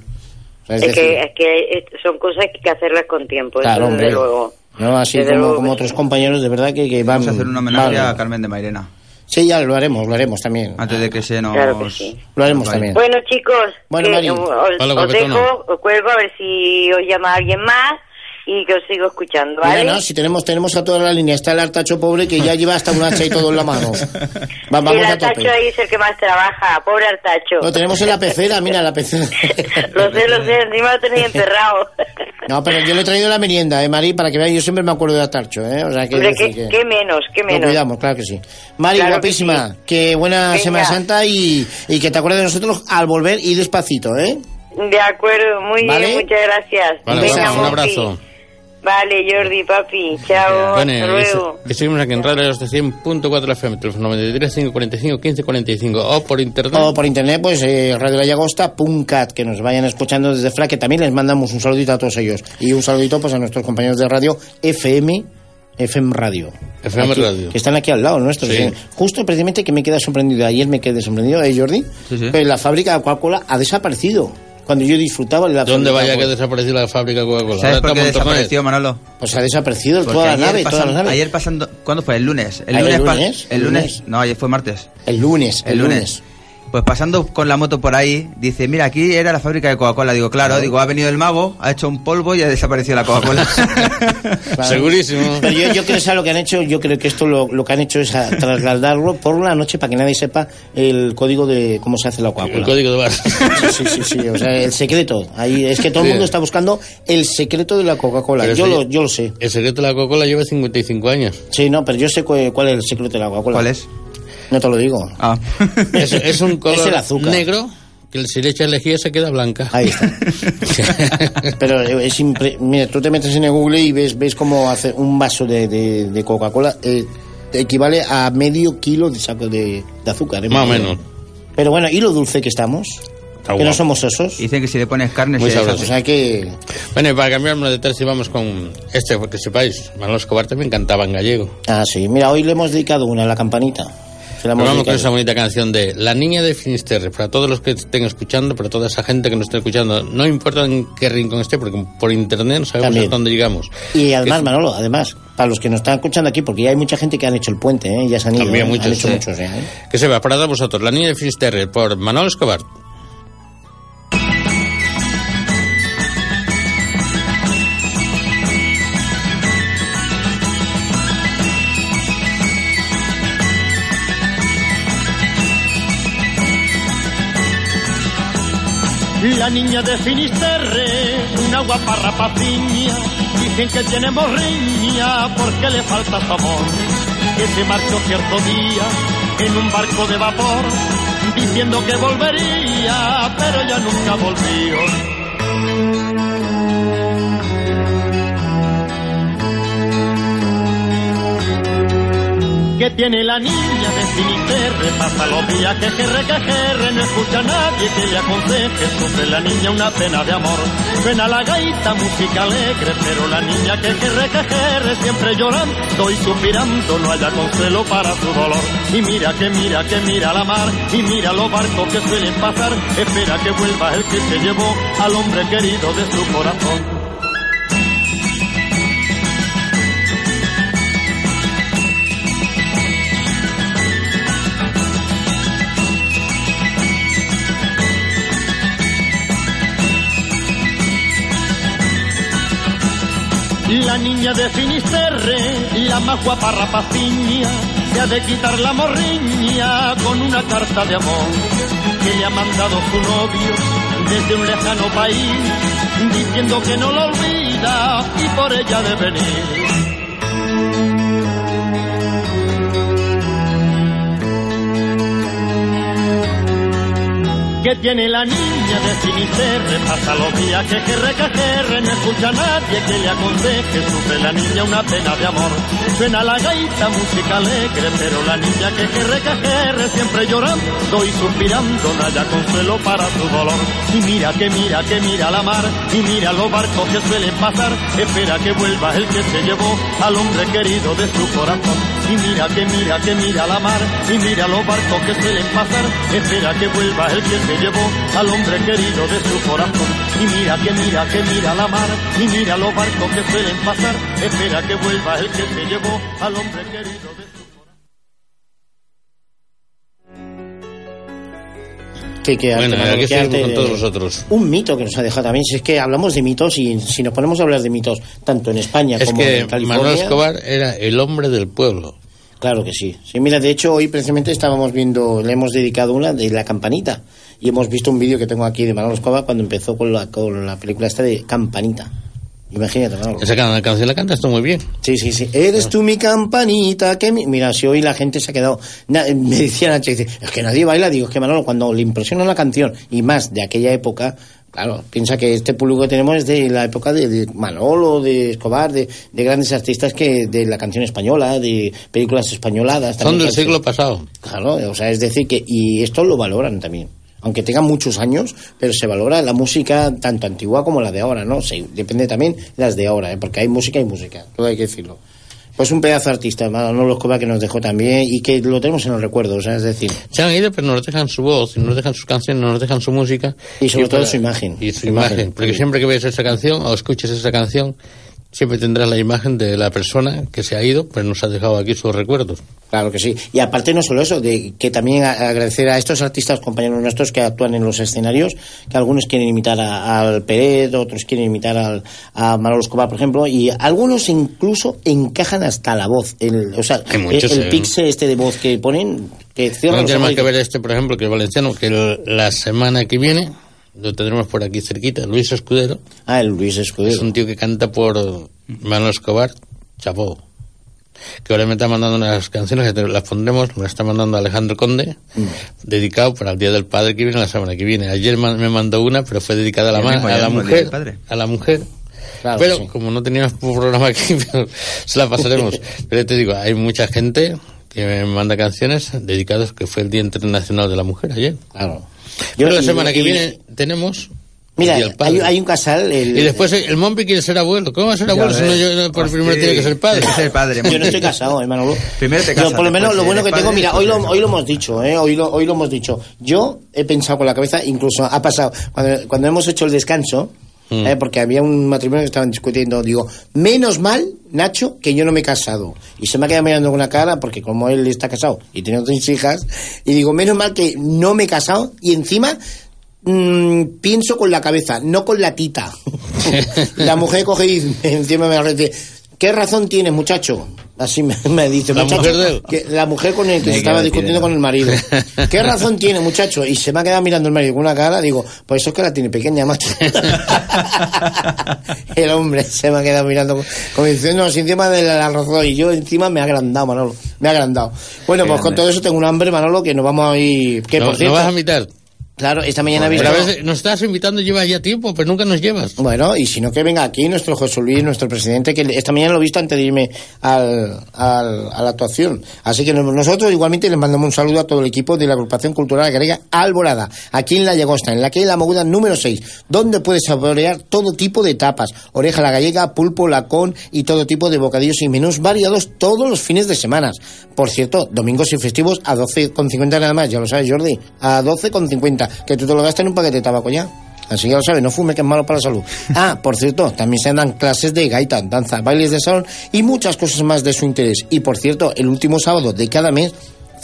S9: O sea, es
S10: Es
S9: decir,
S10: que, es que eh, son cosas que hay que hacerlas con tiempo, eso
S9: Claro,
S10: desde luego.
S9: no, así
S10: Desde
S9: como,
S10: luego
S9: como
S10: que
S9: otros compañeros, de verdad que, que van...
S2: Vamos a hacer un homenaje
S9: van-
S2: a Carmen de Mairena.
S9: Sí, ya lo haremos, lo haremos también.
S2: Antes de que se nos...
S10: Claro que sí.
S9: Lo haremos también.
S10: Bueno, chicos,
S9: Bueno,
S10: os, os dejo, os cuelgo a ver si os llama alguien más y que os sigo escuchando,
S9: Mira,
S10: ¿vale?
S9: no, si tenemos, tenemos a toda la línea, está el artacho pobre que ya lleva hasta un hacha y todo en la mano. *laughs* Va-
S10: y
S9: vamos
S10: el
S9: a tope.
S10: Artacho ahí es el que más trabaja, pobre Artacho.
S9: Lo tenemos en la pecera, mira la pecera. *laughs*
S10: Lo sé, lo sé, encima lo tenéis enterrado. *laughs*
S9: No, pero yo le he traído la merienda, eh, Mari, para que vean, yo siempre me acuerdo de Artacho, eh. O sea, que,
S10: Hombre, qué,
S9: que-
S10: qué menos, qué
S9: Lo
S10: menos.
S9: cuidamos, claro que sí. Mari,
S10: Claro que
S9: guapísima, que, buena
S10: Venga.
S9: Semana Santa y, y que te acuerdes de nosotros al volver y despacito, ¿eh?
S10: De acuerdo, muy
S9: ¿Vale?
S10: bien, muchas gracias.
S1: Vale,
S10: Venga,
S1: vamos, un abrazo.
S10: Vale, Jordi, papi, chao,
S1: Bueno,
S10: hasta luego.
S1: seguimos aquí en Radio Hasta 100.4 FM, teléfono 93 545 1545 o por internet.
S9: O por internet, pues eh, radiolayagosta.cat, que nos vayan escuchando desde FRA, que también les mandamos un saludito a todos ellos. Y un saludito pues a nuestros compañeros de radio FM, FM Radio.
S1: FM
S9: Aquí,
S1: Radio.
S9: Que están aquí al lado nuestros.
S1: Sí.
S9: eh. Justo precisamente que me queda sorprendido, ayer me quedé sorprendido, ¿eh, Jordi?
S2: Sí,
S9: la fábrica de Coca-Cola ha desaparecido. Cuando yo disfrutaba de la
S1: ¿Dónde vaya
S9: de
S1: que
S9: Coca-Cola.
S1: desapareció la fábrica de Coca-Cola?
S2: ¿Sabes por qué desapareció, Manolo?
S9: Pues ha desaparecido
S2: Porque
S9: toda la
S2: ayer
S9: nave,
S2: pasan-
S9: las naves.
S2: Ayer pasando... ¿Cuándo fue? El lunes. El
S9: ¿Ayer
S2: lunes, pa-
S9: lunes?
S2: El lunes. No, ayer fue martes.
S9: El lunes, el,
S2: El
S9: lunes.
S2: Pues pasando con la moto por ahí, dice, mira, aquí era la fábrica de Coca-Cola. Digo, claro, digo, ha venido el mago, ha hecho un polvo y ha desaparecido la Coca-Cola. *laughs*
S1: Segurísimo.
S9: Pero yo, yo creo que ¿sabes lo que han hecho, yo creo que esto lo, lo que han hecho es a trasladarlo por la noche para que nadie sepa el código de cómo se hace la Coca-Cola.
S1: El código de barra.
S9: Sí, sí, sí, sí, o sea, el secreto. Ahí es que todo el mundo está buscando el secreto de la Coca-Cola. Yo lo, yo lo sé.
S1: El secreto de la Coca-Cola lleva 55 años.
S9: Sí, no, pero yo sé cu- cuál es el secreto de la Coca-Cola.
S2: ¿Cuál es?
S9: No te lo digo.
S2: Ah. *laughs*
S1: Es, es un color
S9: Es el azúcar.
S1: negro que si le echas lejía se queda blanca.
S9: Ahí está. *laughs* Pero es impre- Mira, tú te metes en el Google y ves, ves cómo hacer un vaso de, de- de Coca-Cola eh, equivale a medio kilo de saco de, de azúcar. ¿eh?
S1: Más o menos.
S9: Pero bueno, ¿y lo dulce que estamos?
S1: Está
S9: que no somos osos.
S2: Dicen que si le pones carne
S1: Muy
S2: se
S1: sabroso.
S9: O sea que...
S1: Bueno, y para cambiarnos de tercio vamos con este, porque sepáis, Manolo Escobar también cantaba en gallego.
S9: Ah, sí. Mira, hoy le hemos dedicado una a la campanita.
S1: Pero vamos con esa bonita canción de La Niña de Finisterre, para todos los que estén escuchando, para toda esa gente que nos esté escuchando, no importa en qué rincón esté, porque por internet no sabemos
S9: También.
S1: hasta dónde llegamos.
S9: Y además,
S1: Que-
S9: Manolo, además, para los que nos están escuchando aquí, porque ya hay mucha gente que han hecho el puente, ¿eh? ya se han ido.
S1: También
S9: ¿eh?
S1: muchos,
S9: han hecho
S1: sí.
S9: muchos, ¿eh?
S1: Que se va para dar vosotros, La Niña de Finisterre, por Manolo Escobar.
S5: La niña de Finisterre, una guapa rapaciña, dicen que tiene morriña porque le falta su amor. Que se marchó cierto día en un barco de vapor, diciendo que volvería, pero ya nunca volvió. Que tiene la niña de Finisterre Pasa los días que jerre, que No escucha a nadie que le aconseje Sufre la niña una pena de amor. Suena la gaita, música alegre Pero la niña que jerre, que jerre Siempre llorando y suspirando No haya consuelo para su dolor. Y mira que mira que mira la mar Y mira los barcos que suelen pasar. Espera que vuelva el que se llevó Al hombre querido de su corazón La niña de Finisterre, la más guapa rapaciña, se ha de quitar la morriña con una carta de amor que le ha mandado su novio desde un lejano país, diciendo que no lo olvida y por ella de venir. Que tiene la niña de Finisterre. Pasa los días que que recajerre, no escucha nadie que le aconseje. Sufre la niña una pena de amor. Suena la gaita, música alegre, pero la niña que que recajerre siempre llorando y suspirando, no haya consuelo para su dolor. Y mira que mira que mira la mar, y mira los barcos que suelen pasar. Espera que vuelva el que se llevó al hombre querido de su corazón. Y mira que mira que mira la mar, y mira los barcos que suelen pasar. Espera que vuelva el que se llevó al hombre querido de su corazón. Y mira que mira que mira la mar, y mira los barcos que suelen pasar. Espera que vuelva el que se llevó al hombre querido
S9: Que, que
S1: Bueno, con todos.
S9: Un mito que nos ha dejado también. Si es que hablamos de mitos y si nos ponemos a hablar de mitos tanto en España
S1: Es
S9: como
S1: que
S9: en California.
S1: Manuel Escobar era el hombre del pueblo.
S9: Claro que sí. Sí, mira, de hecho hoy precisamente estábamos viendo, le hemos dedicado una de la campanita y hemos visto un vídeo que tengo aquí de Manolo Escobar cuando empezó con la, con la película esta de Campanita. Imagínate, Manolo.
S1: Esa can- canción la cantas tú muy bien.
S9: Sí, sí, sí. Eres tú mi campanita. Que mi... Mira, si hoy la gente se ha quedado. Na- Me decía Nacho, dice, es que nadie baila. Digo, es que Manolo, cuando le impresiona una canción y más de aquella época, claro, piensa que este público que tenemos es de la época de, de Manolo, de Escobar, de, de grandes artistas que de la canción española, de películas españoladas.
S1: Son del siglo pasado.
S9: Claro, o sea, es decir que, y esto lo valoran también. Aunque tengan muchos años, pero se valora la música tanto antigua como la de ahora, ¿no? Sí, depende también las de ahora, ¿eh? porque hay música y música, todo hay que decirlo. Pues un pedazo de artista, Manolo Escobar, que nos dejó también y que lo tenemos en los recuerdos, sea, es decir,
S1: Se han ido, pero nos dejan su voz, y nos dejan sus canciones, nos dejan su música.
S9: Y sobre todo
S1: para-
S9: su imagen.
S1: Y su
S9: Su
S1: imagen.
S9: imagen.
S1: Porque siempre que ves esa canción o escuches esa canción, siempre tendrás la imagen de la persona que se ha ido, pero nos ha dejado aquí sus recuerdos.
S9: Claro que sí. Y aparte no solo eso, de que también agradecer a estos artistas compañeros nuestros que actúan en los escenarios, que algunos quieren imitar a- al Pérez, otros quieren imitar al, a Manolo Escobar, por ejemplo, y algunos incluso encajan hasta la voz. El, o sea,
S1: muchos,
S9: el,
S1: eh.
S9: pixel este de voz que ponen, que cierra
S1: No tiene más que ver este, por ejemplo, que el valenciano, que el- la semana que viene, lo tendremos por aquí cerquita, Luis Escudero.
S9: Ah, el Luis Escudero.
S1: Es un tío que canta por Manuel Escobar, chapó. Que ahora me está mandando unas canciones que las pondremos, me las está mandando Alejandro Conde,
S9: Mm.
S1: dedicado para el Día del Padre que viene la semana que viene. Ayer me mandó una, pero fue dedicada a la,
S2: mismo,
S1: a mujer.
S2: Padre.
S1: A la mujer.
S9: Claro
S1: pero
S9: sí.
S1: como no teníamos programa aquí, *laughs* pero se la pasaremos. *laughs* pero te digo, hay mucha gente que me manda canciones dedicadas, que fue el Día Internacional de la Mujer ayer.
S9: Claro.
S1: Pero la semana que
S9: y-
S1: viene tenemos
S9: Mira, hay, hay un casal. El,
S1: Y después eh, el Mompi quiere ser abuelo. ¿Cómo va a ser abuelo
S2: Ya
S1: si no yo, por
S2: Hostia,
S1: primero tiene que ser padre?
S2: ser padre.
S9: Yo no estoy casado, eh, Manolo.
S2: Primero te
S9: Yo,
S2: casas,
S9: por lo menos lo bueno que tengo, mira, hoy lo, hoy lo hemos dicho, eh, hoy, lo, hoy lo hemos dicho. Yo he pensado con la cabeza, incluso ha pasado, cuando, cuando hemos hecho el descanso,
S1: Mm.
S9: eh, porque había un matrimonio que estaban discutiendo, digo, menos mal, Nacho, que yo no me he casado. Y se me ha quedado mirando con una cara, porque como él está casado y tiene dos hijas, y digo, menos mal que no me he casado, y encima mm, pienso con la cabeza, no con la tita. *laughs* *laughs* la mujer coge y encima me dice, ¿qué razón tienes, muchacho? Así me, me dice,
S1: ¿La
S9: muchacho.
S1: mujer de
S9: que- la mujer con el que se estaba discutiendo con el marido. *laughs* ¿Qué razón tiene, muchacho? Y se me ha quedado mirando el marido con una cara, digo, pues eso es que la tiene pequeña, macho. *laughs* el hombre se me ha quedado mirando como diciendo, si encima de la razón y yo encima me ha agrandado, Manolo. Me ha agrandado. Bueno, pues con todo eso tengo un hambre, Manolo, que nos vamos a ir... Que,
S1: no,
S9: por
S1: no
S9: cierto,
S1: vas a invitar.
S9: Claro, esta mañana visto...
S1: Pero a veces nos estás invitando, llevas ya tiempo, pero nunca nos llevas.
S9: Bueno, y si no que venga aquí nuestro José Luis, nuestro presidente, que esta mañana lo he visto antes de irme al, al- a la actuación. Así que nos- nosotros igualmente les mandamos un saludo a todo el equipo de la agrupación cultural agrega Alborada, aquí en La Llagosta, en la calle La Moguda número 6, donde puedes saborear todo tipo de tapas, oreja la gallega, pulpo, lacón y todo tipo de bocadillos y menús variados todos los fines de semana. Por cierto, domingos y festivos a 12,50 nada más, ya lo sabes Jordi, a 12,50, que tú te lo gastas en un paquete de tabaco ya. Así que ya lo sabes, no fume que es malo para la salud. *laughs* Ah, por cierto, también se dan clases de gaita, danza, bailes de salón y muchas cosas más de su interés. Y por cierto, el último sábado de cada mes,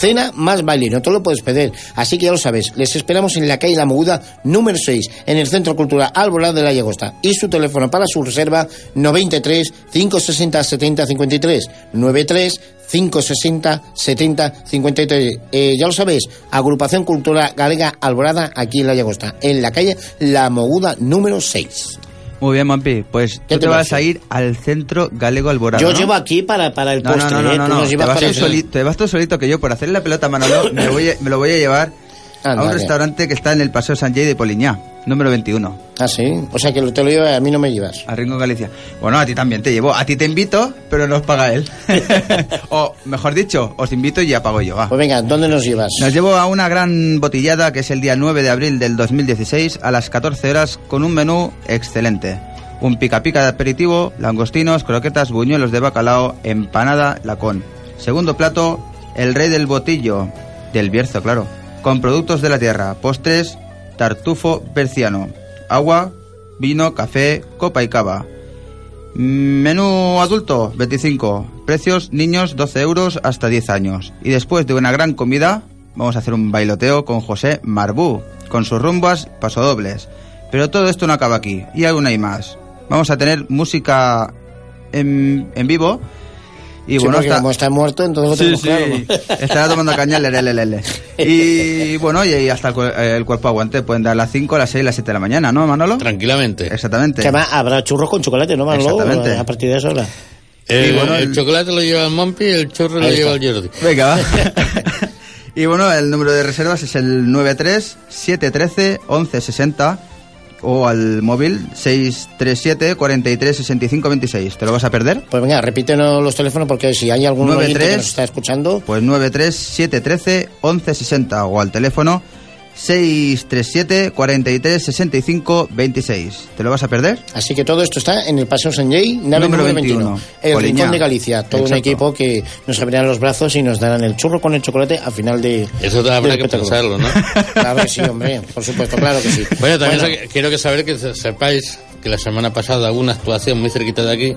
S9: cena más baile, no te lo puedes pedir. Así que ya lo sabes, les esperamos en la calle La Moguda número 6, en el Centro Cultural Alborada de la Llagosta. Y su teléfono para su reserva 93 560 70 53 93 560 70 53. Eh, ya lo sabéis, Agrupación Cultural Galega Alborada aquí en La Llagosta, en la calle La Moguda número 6.
S2: Muy bien, Mampi. Pues
S9: ¿Qué
S2: tú
S9: te
S2: te vas a ir al centro galego Alborada.
S9: Yo
S2: ¿no?
S9: llevo aquí para, para el
S2: No, no,
S9: postre,
S2: no, no,
S9: ¿eh?
S2: no, no. Te, vas tú solito, te vas tú solito que yo por hacerle la pelota a Manolo me, voy a- me lo voy a llevar
S9: Anda,
S2: a un restaurante que está en el Paseo San Jay de Poliñá, número 21.
S9: Ah, sí. O sea que te lo llevo, a mí no me llevas.
S2: A Rincón Galicia. Bueno, a ti también te llevo. A ti te invito, pero nos paga él. *laughs* o, mejor dicho, os invito y ya pago yo. va.
S9: Pues venga, ¿dónde nos llevas?
S2: Nos llevo a una gran botillada que es el día 9 de abril del 2016 a las 14 horas con un menú excelente. Un pica pica de aperitivo, langostinos, croquetas, buñuelos de bacalao, empanada, lacón. Segundo plato, el rey del botillo, del Bierzo, claro, con productos de la tierra, postres, tartufo berciano, agua, vino, café, copa y cava. Menú adulto, 25. Precios niños, 12 euros hasta 10 años. Y después de una gran comida, vamos a hacer un bailoteo con José Marbú, con sus rumbas pasodobles. Pero todo esto no acaba aquí, y aún hay más. Vamos a tener música en, en vivo. Y
S9: Sí,
S2: bueno, está-
S9: como está muerto, entonces lo
S2: Sí,
S9: tenemos
S2: sí.
S9: claro. *laughs*
S2: Estará tomando caña el LLL. *laughs* Y bueno, y hasta el, cu- el cuerpo aguante. Pueden dar las 5, las 6, las 7 de la mañana, ¿no, Manolo?
S1: Tranquilamente.
S2: Exactamente.
S9: Que además habrá churros con chocolate, ¿no, Manolo?
S2: Exactamente.
S9: A partir de esa hora.
S1: El,
S2: Y bueno,
S1: el
S2: el-
S1: chocolate lo lleva el Mompi y el churro lo lleva el Jordi.
S2: Venga, va. *laughs* y bueno, el número de reservas es el 93 713 1160 o al móvil 637 43 65 26. ¿Te lo vas a perder?
S9: Pues venga, repítenos los teléfonos porque si hay algún oyente que
S2: 93.
S9: nos está escuchando,
S2: Pues 93 713 1160 o al teléfono 637 43 65 26. ¿Te lo vas a perder?
S9: así que todo esto está en el Paseo San Jay, nave
S2: Número
S9: número 21,
S2: 21,
S9: el. Rincón de Galicia, todo un equipo que nos abrirán los brazos y nos darán el churro con el chocolate al final de
S1: Eso habrá que pensarlo, ¿no?
S9: Claro que sí, hombre, por supuesto, claro que sí.
S1: Bueno, también
S9: Bueno,
S1: quiero que saber que se- sepáis que la semana pasada hubo una actuación muy cerquita de aquí.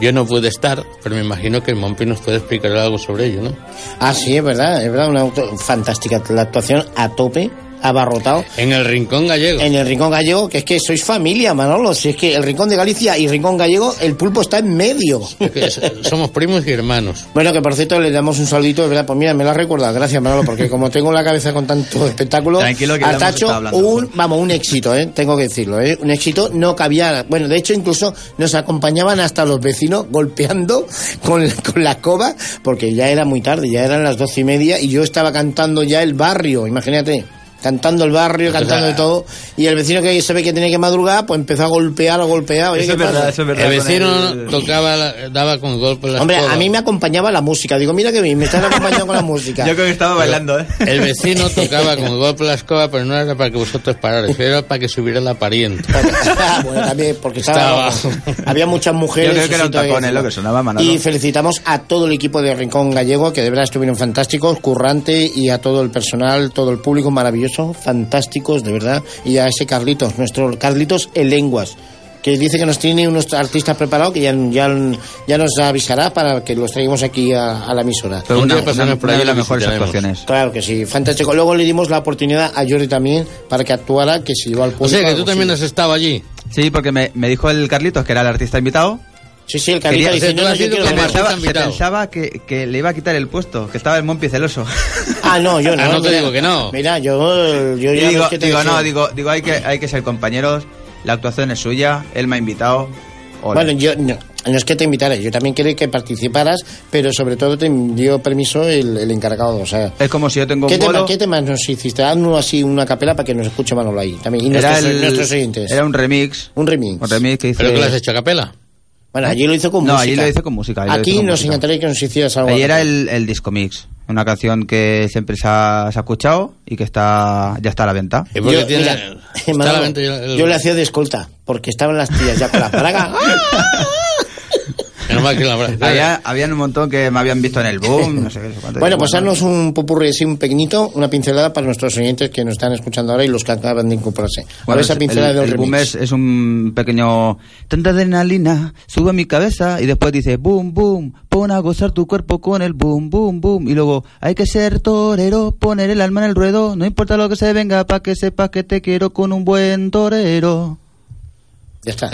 S1: Yo no pude estar, pero me imagino que el Mompi nos puede explicar algo sobre ello, ¿no?
S9: Ah, sí, es verdad, es verdad, una fantástica la actuación a tope, abarrotado.
S1: En el Rincón Gallego.
S9: En el Rincón Gallego, que es que sois familia, Manolo. Si es que el Rincón de Galicia y Rincón Gallego, el pulpo está en medio.
S1: Es que es- somos primos y hermanos.
S9: Bueno, que por cierto le damos un saludito, de verdad, pues mira, me lo has recordado, gracias Manolo, porque como tengo la cabeza con tanto *laughs* espectáculo,
S2: Tranquilo, que
S9: al tacho,
S2: hablando.
S9: un, vamos, un éxito, ¿eh? tengo que decirlo, ¿eh? un éxito, no cabía, bueno, de hecho incluso nos acompañaban hasta los vecinos golpeando con, con la escoba, porque ya era muy tarde, ya eran las doce y media, y yo estaba cantando ya el barrio, imagínate. Cantando el barrio, cantando de todo, y el vecino que se ve que tenía que madrugar, pues empezó a golpear, a golpear. Oye, ¿qué pasa?
S1: El vecino tocaba, la- daba con golpe la
S9: Hombre,
S1: escoba.
S9: a mí me acompañaba la música. Digo, mira que bien, me están acompañando con la música. *laughs*
S2: Yo creo que estaba bailando, ¿eh?
S1: El vecino *laughs* tocaba con golpe la escoba, pero no era para que vosotros pararais, era para que subiera la pariente. *laughs*
S9: bueno, también, porque estaba,
S1: Estaba-
S9: había muchas mujeres.
S2: Yo creo que era un
S9: eso sí,
S2: tacón,
S9: todavía
S2: ¿eh? lo que sonaba, Manolo.
S9: Y felicitamos a todo el equipo de Rincón Gallego, que de verdad estuvieron fantásticos, currante, y a todo el personal, todo el público maravilloso, fantásticos, de verdad. Y a ese Carlitos, nuestro Carlitos en lenguas. Que dice que nos tiene unos artistas preparados que ya, ya, ya nos avisará para que los traigamos aquí a, a la emisora.
S2: Fue
S1: Un
S2: una,
S1: día
S2: una-
S1: por
S2: una
S1: ahí
S2: las mejores actuaciones.
S9: Claro que sí, fantástico. Luego le dimos la oportunidad a Jordi también para que actuara, que si iba al
S1: O
S9: público.
S1: sea que tú también
S9: así.
S1: has estado allí.
S2: Sí, porque me, me dijo el Carlitos, que era el artista invitado,
S9: Sí, sí, el Carlitos
S2: Quería-
S9: dice, no, no, yo quiero
S1: artista
S2: pensaba, que,
S1: invitado.
S2: pensaba que, que le iba a quitar el puesto, que estaba el Mompi celoso.
S9: Ah, no, yo *laughs* no.
S1: Ah, no te
S9: mira.
S1: digo que no.
S9: Mira, yo, yo ya
S2: digo,
S9: ves que te
S2: digo, no, digo, digo hay, que, hay que ser compañeros, la actuación es suya, él me ha invitado. ole.
S9: Bueno, yo no, no es que te invitara, yo también quería que participaras, pero sobre todo te dio permiso el, el encargado, o sea...
S2: es como si yo tengo
S9: ¿Qué,
S2: un
S9: tema,
S2: bolo,
S9: ¿Qué temas nos hiciste? Haznos así una capela para que nos escuche Manolo ahí también. Y
S2: era,
S9: nuestros,
S2: el-
S9: nuestros oyentes.
S2: era un remix,
S9: un remix.
S2: un remix que hice...
S1: ¿Pero que lo has hecho a capela?
S9: Bueno, allí lo hizo con
S2: No,
S9: música.
S2: allí lo hice con música, allí
S9: Aquí
S2: con
S9: nos
S2: música.
S9: encantaría que nos hicieras algo.
S2: Ahí era el, el disco mix, una canción que siempre se ha, se ha escuchado y que está ya está a la venta.
S1: ¿Y por qué
S9: Yo,
S1: tiene-
S9: mira,
S1: está a la
S9: Manolo,
S1: venta ya el-
S9: yo le hacía de escolta, porque estaban las tías ya con la praga. *laughs*
S1: Menos mal que la *laughs*
S2: Había, habían un montón que me habían visto en el boom, no sé qué, cuánto.
S9: Bueno, pues haznos un popurrí así, un pequeñito, una pincelada para nuestros oyentes que nos están escuchando ahora y los que acaban de incorporarse. a
S2: Bueno,
S9: ver esa
S2: es-
S9: pincelada
S2: el,
S9: del
S2: el boom
S9: remix.
S2: es, es un pequeño... Tanta adrenalina sube a mi cabeza y después dice boom, boom, pon a gozar tu cuerpo con el boom, boom, boom. Y luego hay que ser torero, poner el alma en el ruedo, no importa lo que se venga, pa' que sepas que te quiero con un buen torero.
S9: Ya está. *laughs*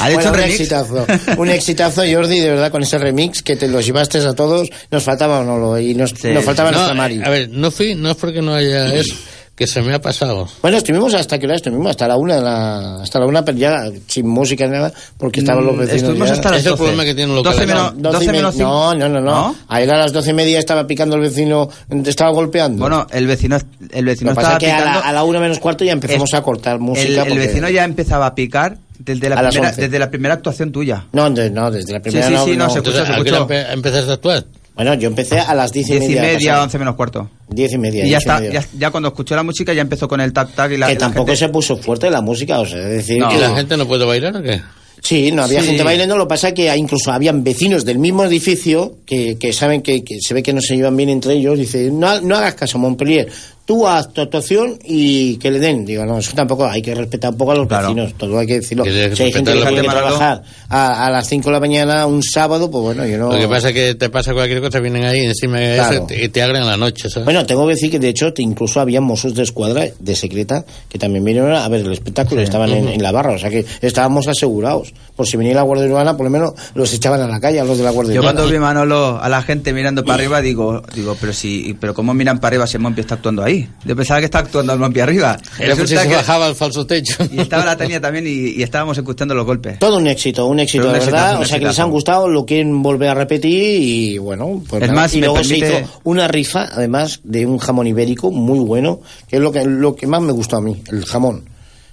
S2: ¿Ha dicho
S9: Bueno, un
S2: remix?
S9: exitazo. Un exitazo, Jordi, de verdad, con ese remix que te los llevaste a todos. Nos faltaba Manolo y nos,
S2: Sí.
S9: nos faltaba
S1: No,
S9: nuestra Mari.
S1: a ver, no fui, no es porque no haya *clears throat* eso, que se me ha pasado.
S9: Bueno, estuvimos hasta que hora estuvimos, hasta la una, de la, hasta la una, pero ya sin música ni nada, porque estaban los
S2: Mm,
S9: vecinos.
S2: estuvimos
S9: ya.
S2: hasta las
S1: Es el
S2: 12.
S1: problema que tienen los
S2: 12
S1: locales.
S2: menos,
S9: 12
S2: 12
S9: y me-
S2: menos cinco.
S9: no, no, no, no,
S2: ¿No?
S9: A las doce y media estaba picando el vecino, te estaba golpeando.
S2: Bueno, el vecino, el vecino
S9: Lo pasa
S2: estaba
S9: es que a la,
S2: picando.
S9: a la una menos cuarto ya empezamos
S2: el-
S9: a cortar
S2: el,
S9: música.
S2: el
S9: porque-
S2: vecino ya empezaba a picar desde la, primera,
S9: 11.
S2: desde la primera actuación tuya.
S9: No, de- no, desde la primera
S2: sí,
S9: no,
S2: sí, no,
S9: no.
S2: se
S1: Entonces,
S2: escuchó,
S1: ¿a
S2: se
S1: qué empezaste a actuar?
S9: Bueno, yo empecé a las diez y
S2: Diez y
S9: media.
S2: media, once menos cuarto.
S9: Diez y media.
S2: Y ya está,
S9: media.
S2: ya, ya cuando escuchó la música ya empezó con el tac tac y la,
S9: que
S2: la
S9: tampoco
S2: gente-
S9: se puso fuerte la música, o sea, es decir,
S2: No.
S9: que
S1: ¿Y la gente no puede bailar o qué?
S9: Sí, no había
S2: Sí.
S9: gente bailando, lo que pasa es que incluso habían vecinos del mismo edificio que, que saben que, que se ve que no se llevan bien entre ellos, dice, no, no hagas caso, Montpellier, tú haz tu actuación y que le den. Digo, no, eso tampoco, hay que respetar un poco a los
S2: Claro.
S9: vecinos, todo hay que decirlo. Si hay gente que tiene que trabajar a, a las 5 de la mañana un sábado, pues bueno, yo no...
S1: Lo que pasa es que te pasa cualquier cosa, vienen ahí encima de
S9: Claro.
S1: eso y te, agran la noche, ¿sabes?
S9: Bueno, tengo que decir que de hecho incluso había mozos de escuadra de secreta que también vinieron a ver el espectáculo, estaban en, en la barra, o sea que estábamos asegurados. Por si venía la Guardia Urbana, por lo menos los echaban a la calle a los de la Guardia
S2: Yo
S9: Urbana.
S2: cuando vi Manolo a la gente mirando para arriba digo, digo, pero si, pero cómo miran para arriba si el Mompi está actuando ahí. Yo pensaba que está actuando el Mompi arriba.
S1: Era se
S2: que-
S1: bajaba al falso techo. *laughs*
S2: y estaba la Tania también y, y estábamos escuchando los golpes.
S9: Todo un éxito, un éxito, de verdad. o sea que les han gustado, lo quieren volver a repetir y bueno, pues
S2: Es más,
S9: y luego se hizo una rifa, además, de un jamón ibérico muy bueno, que es lo que, lo que más me gustó a mí, el jamón.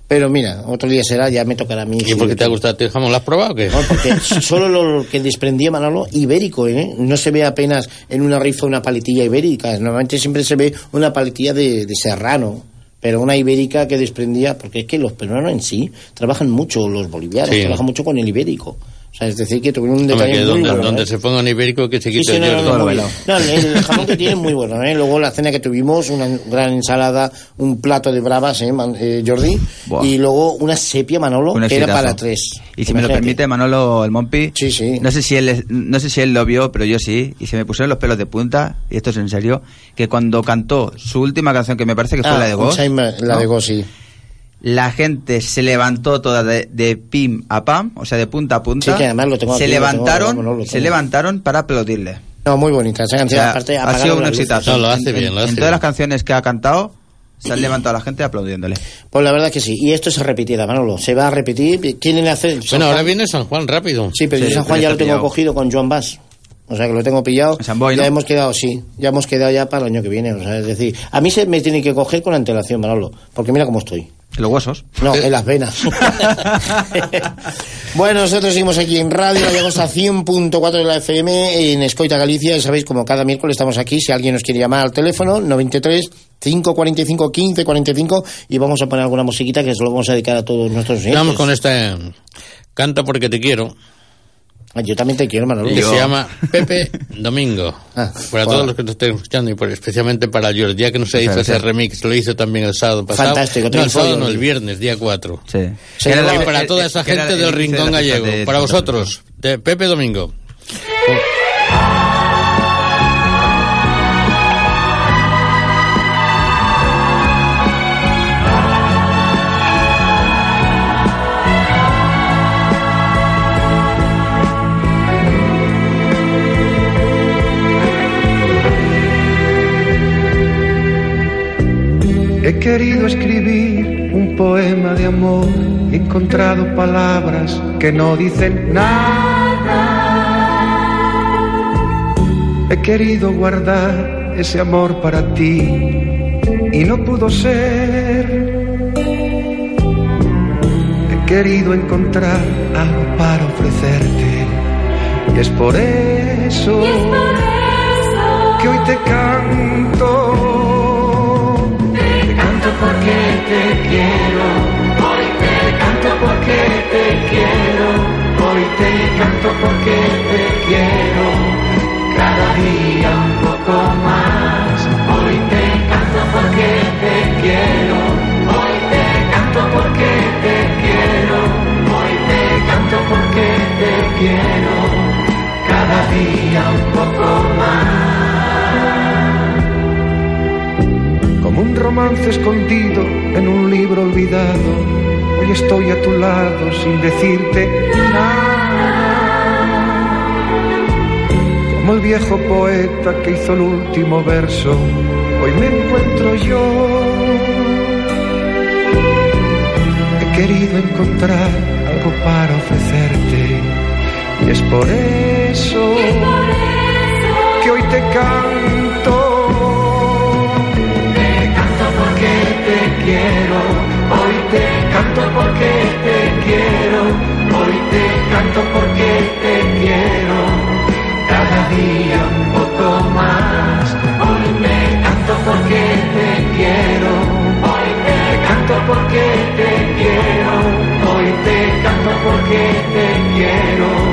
S9: Pero mira, otro día será, ya me tocará a mí.
S1: ¿Y por qué te ha gustado el jamón? ¿Lo has probado o qué?
S9: No, porque *laughs* solo lo que desprendía Manolo, ibérico, ¿eh? No se ve apenas en una rifa una paletilla ibérica. Normalmente siempre se ve una paletilla de, de serrano. Pero una ibérica que desprendía, porque es que los peruanos en sí trabajan mucho, los bolivianos,
S1: Sí.
S9: trabajan mucho con el ibérico. O sea, es decir, que tuvieron un
S1: Hombre,
S9: detalle
S1: que
S9: muy
S1: donde,
S9: bueno,
S1: donde
S9: ¿eh?
S1: se ponga un ibérico que se quite
S9: sí,
S1: el
S9: no, no, el, jamón que tiene es muy bueno, ¿eh? Luego la cena que tuvimos, una gran ensalada, un plato de bravas, ¿eh, Man- eh, Jordi?
S2: Buah.
S9: Y luego una sepia, Manolo,
S2: Un
S9: que era para tres.
S2: Y si me lo permite Manolo el Mompi,
S9: Sí, sí.
S2: no sé si él no sé si él lo vio, pero yo sí, y se me pusieron los pelos de punta, y esto es en serio, que cuando cantó su última canción que me parece que fue
S9: Ah,
S2: la de Ghost,
S9: la de Ghost, sí.
S2: La gente se levantó toda de, de pim a pam, o sea, de punta a punta.
S9: Sí, que además lo tengo
S2: se
S9: aquí, lo tengo,
S2: levantaron,
S9: lo
S2: se levantaron para aplaudirle.
S9: No, muy bonita esa
S2: O
S9: canción.
S2: sea,
S9: aparte,
S2: ha sido un exitazo.
S1: No, lo hace
S2: En-
S1: bien,
S2: en,
S1: lo hace
S2: en
S1: bien.
S2: todas las canciones que ha cantado, se han levantado la gente aplaudiéndole.
S9: Pues la verdad que sí. Y esto se repetirá, Manolo. Se va a repetir. Quieren hacer. San
S1: Bueno, ahora viene San Juan rápido.
S9: Sí, pero
S2: Sí,
S9: yo San Juan ya lo tengo
S2: pillado.
S9: cogido con Joan Bass. O sea que lo tengo pillado.
S2: San Boi,
S9: ya
S2: ¿no?
S9: hemos quedado, sí. Ya hemos quedado ya para el año que viene. O sea, es decir, a mí se me tiene que coger con antelación, Manolo. Porque mira cómo estoy.
S2: Los huesos.
S9: No, en las venas. *laughs* bueno, nosotros seguimos aquí en Radio La Llagosta 100.4 de la FM en Escoita, Galicia. Ya sabéis, como cada miércoles estamos aquí. Si alguien nos quiere llamar al teléfono, 93 545 1545 y vamos a poner alguna musiquita que se lo vamos a dedicar a todos nuestros oyentes.
S1: Vamos con este Canta porque te quiero,
S9: Yo también te quiero, Manolo.
S1: que se llama Pepe Domingo.
S9: Ah,
S1: para
S9: wow.
S1: todos los que nos estén escuchando y por- especialmente para George, ya que nos hizo
S2: Gracias.
S1: ese remix, lo hizo también el sábado pasado.
S9: Fantástico,
S1: No, el sábado no, el viernes, día 4.
S2: Sí.
S1: Y
S2: la-
S1: para
S2: el-
S1: toda esa gente
S2: el
S1: del Rincón Gallego,
S2: de
S1: para vosotros, de Pepe Domingo.
S11: He querido escribir un poema de amor, he encontrado palabras que no dicen nada. He querido guardar ese amor para ti y no pudo ser. He querido encontrar algo para ofrecerte y es por eso, un poco más. Como un romance escondido en un libro olvidado, hoy estoy a tu lado sin decirte nada. Como el viejo poeta que hizo el último verso, hoy me encuentro yo. He querido encontrar algo para ofrecerte y es por eso que hoy te canto. Te canto porque te quiero, hoy te canto porque te quiero, hoy te canto porque te quiero, cada día un poco más. Hoy me canto porque te quiero, hoy te canto porque te quiero, hoy te canto porque te quiero,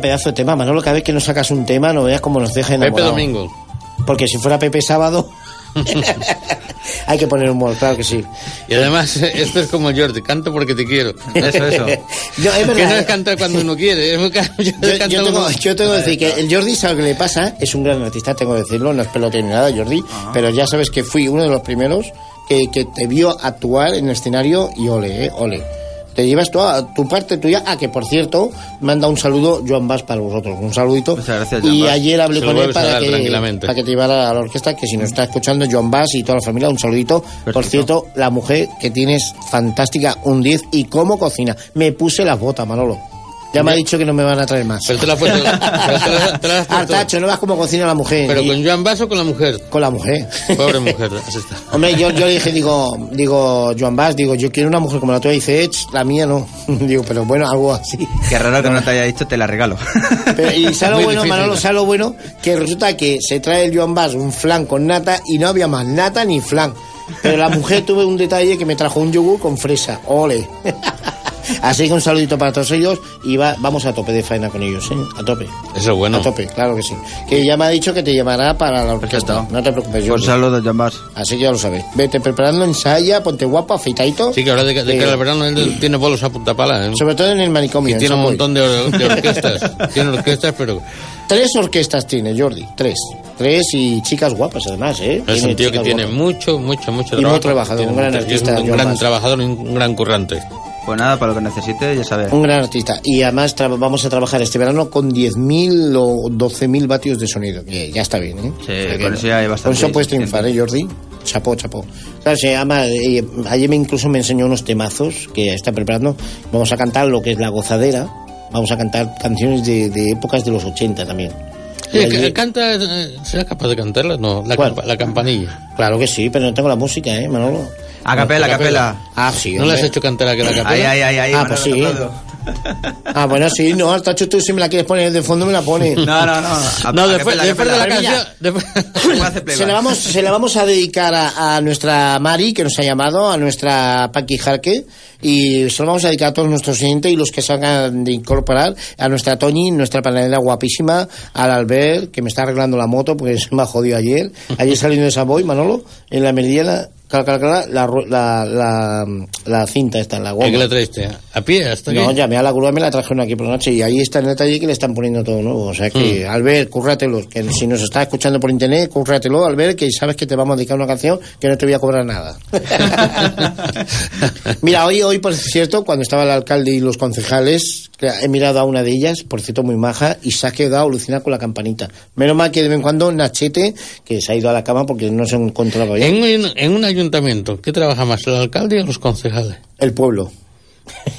S9: pedazo de tema, Manolo. Cada vez que nos sacas un tema, no veas cómo nos deja
S1: Pepe
S9: enamorados.
S1: Domingo.
S9: Porque si fuera Pepe Sábado, *laughs* hay que poner humor, claro que sí.
S1: Y además, esto es como Jordi, canto porque te quiero.
S2: Eso, *laughs*
S9: es
S1: Que no es cantar cuando uno quiere, es *laughs* yo
S9: Yo,
S1: canto
S9: yo tengo,
S1: como-
S9: yo tengo que decir que el Jordi, ¿sabes lo que le pasa? Es un gran artista, tengo que decirlo, no es pelote ni nada, Jordi, pero ya sabes que fui uno de los primeros que, que te vio actuar en el escenario y ole, eh, ole. Te llevas toda tu parte tuya. Ah, que por cierto, manda un saludo Joan Bass para vosotros. Un saludito.
S2: Muchas gracias, Joan
S9: Y ayer hablé con él
S1: a
S9: para que,
S1: tranquilamente.
S9: para que te llevara a la orquesta, que si nos está escuchando Joan Bass y toda la familia, un saludito. Por cierto, la mujer que tienes fantástica, un 10 y cómo cocina. Me puse las botas, Manolo. Ya me ha dicho que no me van a traer más.
S1: Pero *laughs* te la has puesto.
S9: Artacho, no vas como cocina la mujer.
S1: Pero
S9: Y-
S1: con Joan Bass o con la mujer.
S9: con la mujer.
S1: Pobre mujer, así está. *laughs*
S9: Hombre, yo, yo le dije, digo, digo, Joan Bass, digo, yo quiero una mujer como la tuya. Dice, "Ech, la mía no. *laughs* digo, pero bueno, algo así.
S2: Qué raro que no te haya dicho, te la regalo.
S9: Pero, y sabe lo
S1: Muy
S9: bueno,
S1: difícil.
S9: Manolo, sabe lo bueno, que resulta que se trae el Joan Bass un flan con nata y no había más nata ni flan. Pero la mujer tuve un detalle que me trajo un yogur con fresa. Ole. Así que un saludito para todos ellos y va, vamos a tope de faena con ellos, ¿eh? A tope.
S1: Eso es bueno.
S9: A tope, claro que sí. Que ya me ha dicho que te llevará para la orquesta.
S2: Perfecto.
S9: No te preocupes,
S2: Un
S9: Jordi.
S2: saludo, Bass.
S9: Así que ya lo sabes. Vete preparando, ensaya, ponte guapo, afeitadito.
S1: Sí, que ahora de, de
S9: Eh,
S1: cara al verano él tiene bolos a punta pala. ¿eh?
S9: Sobre todo en el manicomio.
S1: Y
S9: en
S1: tiene un montón de, or- de orquestas. *laughs* tiene orquestas, pero
S9: Tres orquestas tiene, Jordi. Tres. Tres y chicas guapas, además, ¿eh?
S1: es un tío que tiene mucho, mucho, mucho
S9: Y muy
S1: trabajo.
S9: trabajador,
S1: Tiene
S9: un gran artista,
S1: Un gran trabajador y un gran currante.
S2: Pues nada, para lo que necesite, ya sabes.
S9: Un gran artista. Y además vamos a trabajar este verano con 10.000 o 12.000 vatios de sonido. Que ya está bien, ¿eh?
S2: Sí,
S9: O sea que
S2: con eso ya hay bastante
S9: Con eso puedes triunfar, ¿eh, Jordi? Chapó, chapó. Claro, se llama, eh, ayer me incluso me enseñó unos temazos que está preparando. Vamos a cantar lo que es la gozadera. Vamos a cantar canciones de, de épocas de los 80 también.
S1: Sí, que- canta, eh, ¿Será capaz de cantarla? No, la,
S9: ¿Cuál?
S1: campa- la campanilla.
S9: Claro que sí, pero no tengo la música, ¿eh, Manolo?
S2: A capela, a capela.
S9: Ah, sí.
S1: ¿No le has hecho cantar a que la capela?
S2: Ahí, ahí, ahí, ahí.
S9: Ah, pues sí. *laughs* Ah, bueno, sí, no, Artacho, tú si me la quieres poner de fondo me la pones.
S2: No, no, no. *laughs* A-
S1: No,
S2: a
S1: después,
S2: capela,
S1: después de la canción... después- *laughs*
S9: Se la, vamos, se la vamos a dedicar a, a nuestra Mari, que nos ha llamado, a nuestra Paqui Jarque, y se lo vamos a dedicar a todos nuestros oyentes y los que salgan de incorporar, a nuestra Toñi, nuestra panadera guapísima, al Albert, que me está arreglando la moto porque se me ha jodido ayer. Ayer saliendo de Savoy, Manolo, en la meridiana, cala, cala, cala, la, la, la, la cinta esta, la
S1: ¿A qué
S9: goma.
S1: la traiste? ¿A pie? ¿Hasta
S9: No, llamé a la grúa, me la trajeron aquí por la noche y ahí está en el taller que le están poniendo todo nuevo. O sea que,
S1: Mm.
S9: Albert, cúrratelo. Que si nos está escuchando por internet, cúrratelo, Albert, que sabes que te vamos a dedicar una canción que no te voy a cobrar nada. *laughs* *laughs* Mira, hoy, hoy, por cierto, cuando estaba el alcalde y los concejales, he mirado a una de ellas, por cierto, muy maja, y se ha quedado alucinada con la campanita. Menos mal que de vez en cuando Nachete, que se ha ido a la cama porque no se encontraba bien,
S1: En, un- en un ayuntamiento, ¿qué trabaja más, el alcalde o los concejales?
S9: el pueblo. *laughs*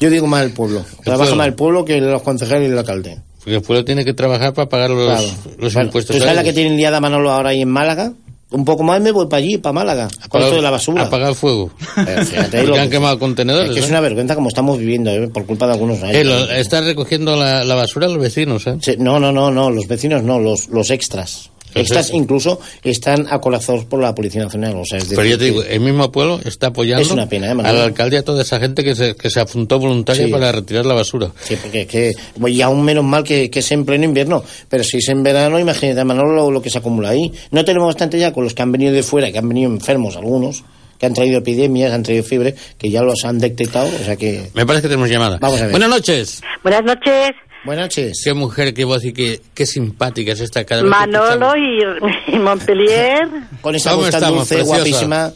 S9: Yo digo más el pueblo. Trabaja
S1: pueblo.
S9: más el pueblo que los concejales y el alcalde.
S1: Porque el pueblo tiene que trabajar para pagar los,
S9: Claro.
S1: los
S9: Bueno,
S1: impuestos.
S9: ¿Tú sabes la que
S1: ellos.
S9: tiene liada Manolo ahora ahí en Málaga? Un poco más me voy para allí, para Málaga, con esto de la basura.
S1: Apagar el fuego. *laughs*
S9: Eh, fíjate,
S1: Porque han
S9: que-
S1: quemado contenedores.
S9: Es que es
S1: ¿eh?
S9: una vergüenza como estamos viviendo, ¿eh? por culpa de algunos.
S1: Eh, lo- están recogiendo la, la basura los vecinos, ¿eh?
S9: Sí, no, no, no, no, los vecinos no, los, los extras. Extras. incluso están acorazados por la Policía Nacional. O sea, es
S1: Pero yo te digo, el mismo pueblo está apoyando
S9: Es una pena, ¿eh,
S1: al
S9: Manuel?
S1: alcalde y a toda esa gente que se, que se apuntó voluntaria
S9: Sí.
S1: para retirar la basura.
S9: Sí, porque es que, bueno, y aún menos mal que, que es en pleno invierno, pero si es en verano, imagínate, Manolo, lo, lo que se acumula ahí. No tenemos bastante ya con los que han venido de fuera, que han venido enfermos algunos, que han traído epidemias, han traído fiebre, que ya los han detectado, o sea que...
S1: Me parece que tenemos llamada.
S9: Vamos a ver.
S1: Buenas noches.
S12: Buenas noches,
S9: Buenas noches.
S1: Qué mujer, qué voz y qué, qué simpática es esta cada vez
S12: Manolo y, y Montpellier. *laughs*
S9: Con esa
S1: ¿Cómo
S9: voz tan
S1: estamos,
S9: dulce,
S1: preciosa?
S9: guapísima.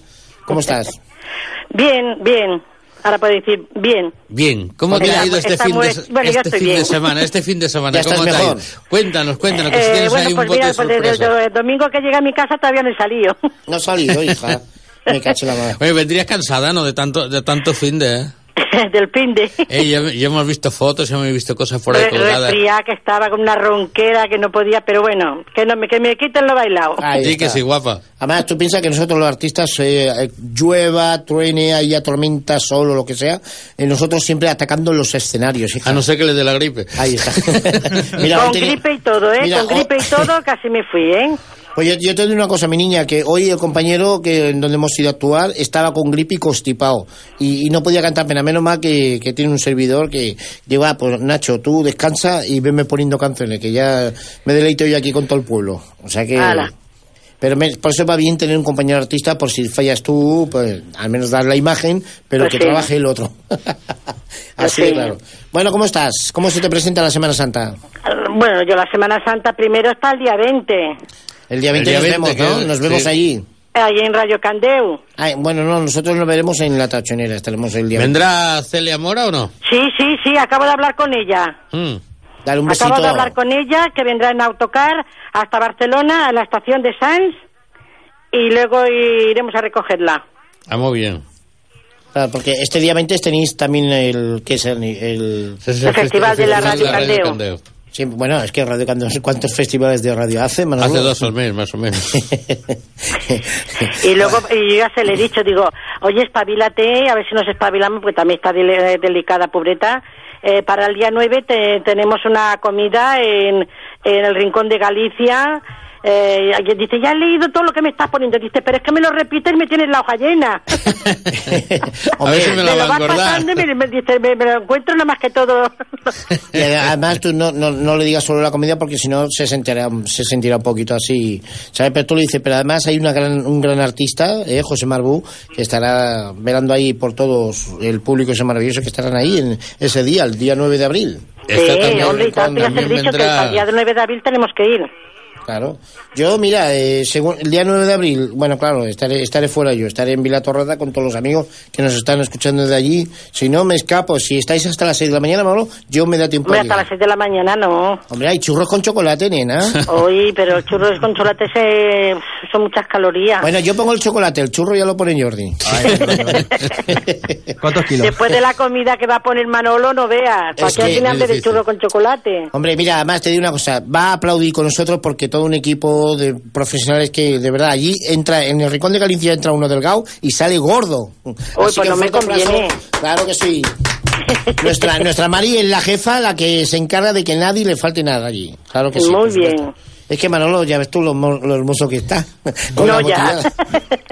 S9: ¿Cómo estás?
S12: Bien, bien. Ahora puedo decir bien.
S1: Bien, ¿cómo te ha ido este fin, de,
S12: bueno, ya
S1: este
S12: estoy
S1: fin de
S12: bien.
S1: semana? Este fin de semana, ¿cómo
S9: estás
S1: te ha ido? Cuéntanos, cuéntanos, que si
S12: Eh,
S1: tienes
S12: bueno,
S1: ahí un
S12: pues
S1: bote
S12: mira,
S1: de
S12: pues desde el domingo que llegué a mi casa todavía no he salido.
S9: No ha salido, hija. *laughs* Me cacho la madre.
S1: Oye, vendrías cansada, ¿no? De tanto, de tanto fin de... *laughs*
S12: Del fin de...
S1: Eh, ya, ya hemos visto fotos, ya hemos visto cosas por ahí
S12: Re-
S1: colgadas.
S12: que estaba con una ronquera que no podía, pero bueno, que, no, me- que me quiten lo bailado.
S9: Ahí
S1: Sí, que sí, guapa.
S9: Además, tú piensas que nosotros los artistas, eh, eh, llueva, truene, haya tormenta, sol o lo que sea, eh, nosotros siempre atacando los escenarios, hija.
S1: A no ser que le dé la gripe.
S9: Ahí está. *laughs* Mira,
S12: con
S9: tenía-
S12: gripe y todo, ¿eh?
S9: Mira,
S12: con
S9: o-
S12: gripe y todo *laughs* casi me fui, ¿eh?
S9: Oye, yo te digo una cosa, mi niña, que hoy el compañero que en donde hemos ido a actuar estaba con gripe y constipado y, y no podía cantar pena. Menos mal que, que tiene un servidor que ah, pues Nacho, tú descansa y venme poniendo canciones, que ya me deleito yo aquí con todo el pueblo. O sea que...
S12: Ala.
S9: Pero me- por eso va bien tener un compañero artista, por si fallas tú, pues al menos dar la imagen, pero
S12: Pues
S9: que
S12: sí.
S9: trabaje el otro. *laughs* Así
S12: sí.
S9: de claro. Bueno, ¿cómo estás? ¿Cómo se te presenta la Semana Santa?
S12: Bueno, yo la Semana Santa primero está el día 20,
S9: El día 20
S1: día
S9: nos
S1: 20
S9: vemos, ¿no?
S1: que-
S9: Nos vemos
S1: sí.
S9: allí.
S12: ahí en Radio Candeu.
S9: Ay, bueno, no, nosotros nos veremos en la tachonera, estaremos el día.
S1: ¿Vendrá Celia Mora o no?
S12: Sí, sí, sí, acabo de hablar con ella.
S1: Mm.
S9: Dale un besito.
S12: Acabo de hablar con ella, que vendrá en autocar hasta Barcelona, a la estación de Sanz, y luego iremos a recogerla.
S1: Ah, muy bien.
S9: Claro, porque este día 20 tenéis también el... ¿Qué es el...? el-
S1: es
S12: El festival de la
S1: festival
S12: Radio Candeo.
S9: Sí, bueno, es que Radio sé ¿cuántos festivales de radio hace? Manolo?
S1: Hace dos al mes, más o menos. *laughs*
S12: Y luego y yo ya se le he dicho, digo, oye, espabilate, a ver si nos espabilamos, porque también está dele- delicada, pobreta. Eh, para el día 9 te- tenemos una comida en, en el Rincón de Galicia. Eh, y dice, ya he leído todo lo que me estás poniendo. Dice, pero es que me lo repites y me tienes la hoja llena. *laughs* *laughs*
S1: a ver si me la
S12: me
S1: va
S12: lo
S1: a
S12: vas
S1: acordar.
S12: pasando y me, me dice, me, me lo encuentro nada más que todo. *laughs*
S9: Y además tú no, no, no le digas solo la comida porque si no se sentirá, se sentirá un poquito así, ¿sabes? Pero tú le dices, pero además hay una gran, un gran artista, eh, José Marbú, que estará velando ahí por todos el público ese maravilloso que estarán ahí en ese día, el día 9 de abril.
S12: Sí, hombre, y
S1: Rincón,
S12: tanto ya se
S1: también
S12: dicho que el día 9 de abril tenemos que ir.
S9: Claro. Yo, mira, eh, según el día 9 de abril, bueno, claro, estaré, estaré fuera yo, estaré en Vila Torrada con todos los amigos que nos están escuchando desde allí. Si no, me escapo. Si estáis hasta las 6 de la mañana, Manolo, yo me da tiempo
S12: Hombre,
S9: a
S12: hasta las 6 de la mañana no.
S9: Hombre, hay churros con chocolate, nena. *laughs*
S12: Oye, pero el churros con chocolate se- son muchas calorías.
S9: bueno, yo pongo el chocolate, el churro ya lo pone Jordi. *laughs* *laughs*
S2: ¿Cuántos kilos?
S12: Después de la comida que va a poner Manolo, no veas. ¿Para qué
S9: que
S12: al final
S1: es
S12: del
S1: difícil.
S12: churro con chocolate?
S9: Hombre, mira, además te digo una cosa, va a aplaudir con nosotros porque todo un equipo de profesionales que de verdad allí entra, en el rincón de Galicia entra uno delgado y sale gordo.
S12: Uy,
S9: Así
S12: pues
S9: que
S12: no me conviene.
S9: Claro que sí. nuestra, nuestra Mari es la jefa, la que se encarga de que nadie le falte nada allí. Claro que sí.
S12: Muy
S9: supuesto. Es que Manolo, ya ves tú lo, lo hermoso que está. *laughs* Con
S12: No,
S9: la
S12: ya.
S9: botellada.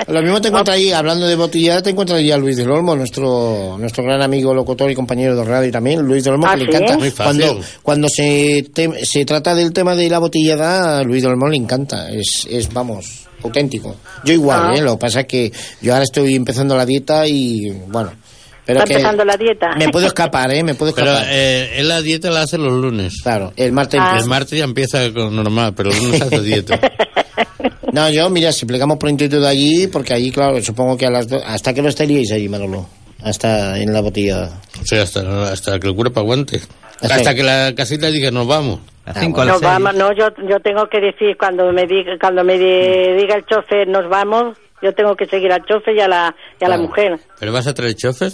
S9: Lo mismo te encuentras ahí, hablando de botellada, te encuentras ahí a Luis del Olmo, nuestro, nuestro gran amigo locutor y compañero de radio también, Luis del Olmo,
S12: ¿Ah,
S9: que le
S12: sí?
S9: encanta. Cuando, cuando se, te- se trata del tema de la botellada, a Luis del Olmo le encanta. Es, es vamos, auténtico. Yo igual,
S12: Ah.
S9: ¿eh? Lo que pasa es que yo ahora estoy empezando la dieta y, bueno. Pero
S12: Está
S9: que
S12: empezando la dieta.
S9: Me puedo escapar, ¿eh? Me puedo
S1: Pero
S9: escapar.
S1: eh, él la dieta la hace los lunes.
S9: Claro, el martes
S12: Ah.
S1: El martes ya empieza con normal, pero el lunes hace dieta. *laughs*
S9: No, yo, mira, si plegamos por intento de allí, porque allí, claro, supongo que a las dos... ¿Hasta que no estaríais allí, Manolo? Hasta en la botella.
S1: O sea, hasta, hasta que el cuerpo aguante.
S9: Hasta-
S1: Hasta que la casita diga nos vamos.
S2: A cinco, a
S12: Nos vamos, no, yo, yo tengo que decir, cuando me diga, cuando me di- diga el chofer, nos vamos, yo tengo que seguir al chofer y a la, y a la mujer.
S1: ¿Pero vas a traer chofer?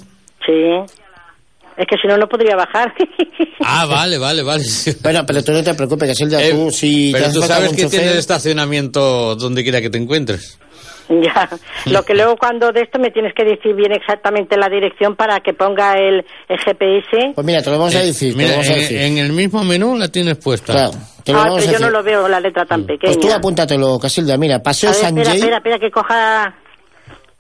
S12: Sí. Es que si no, no podría bajar. *laughs*
S1: Ah, vale, vale, vale.
S9: Bueno, pero tú no te preocupes, Casilda,
S1: Eh,
S9: tú si te
S1: pero tú sabes que tienes estacionamiento donde quiera que te encuentres.
S12: ya. Lo que luego cuando de esto me tienes que decir bien exactamente la dirección para que ponga el, el GPS.
S9: Pues mira, te lo vamos a
S1: Eh,
S9: decir, te
S1: mira,
S9: vamos a
S1: en,
S9: decir.
S1: en el mismo menú la tienes puesta.
S9: Claro, te lo
S12: Ah,
S9: vamos
S12: pero
S9: a
S12: yo no lo veo la letra tan pequeña.
S9: Pues tú apúntatelo, Casilda, mira, Paseo
S12: A ver,
S9: San
S12: espera,
S9: Jay.
S12: espera, espera, que coja eh,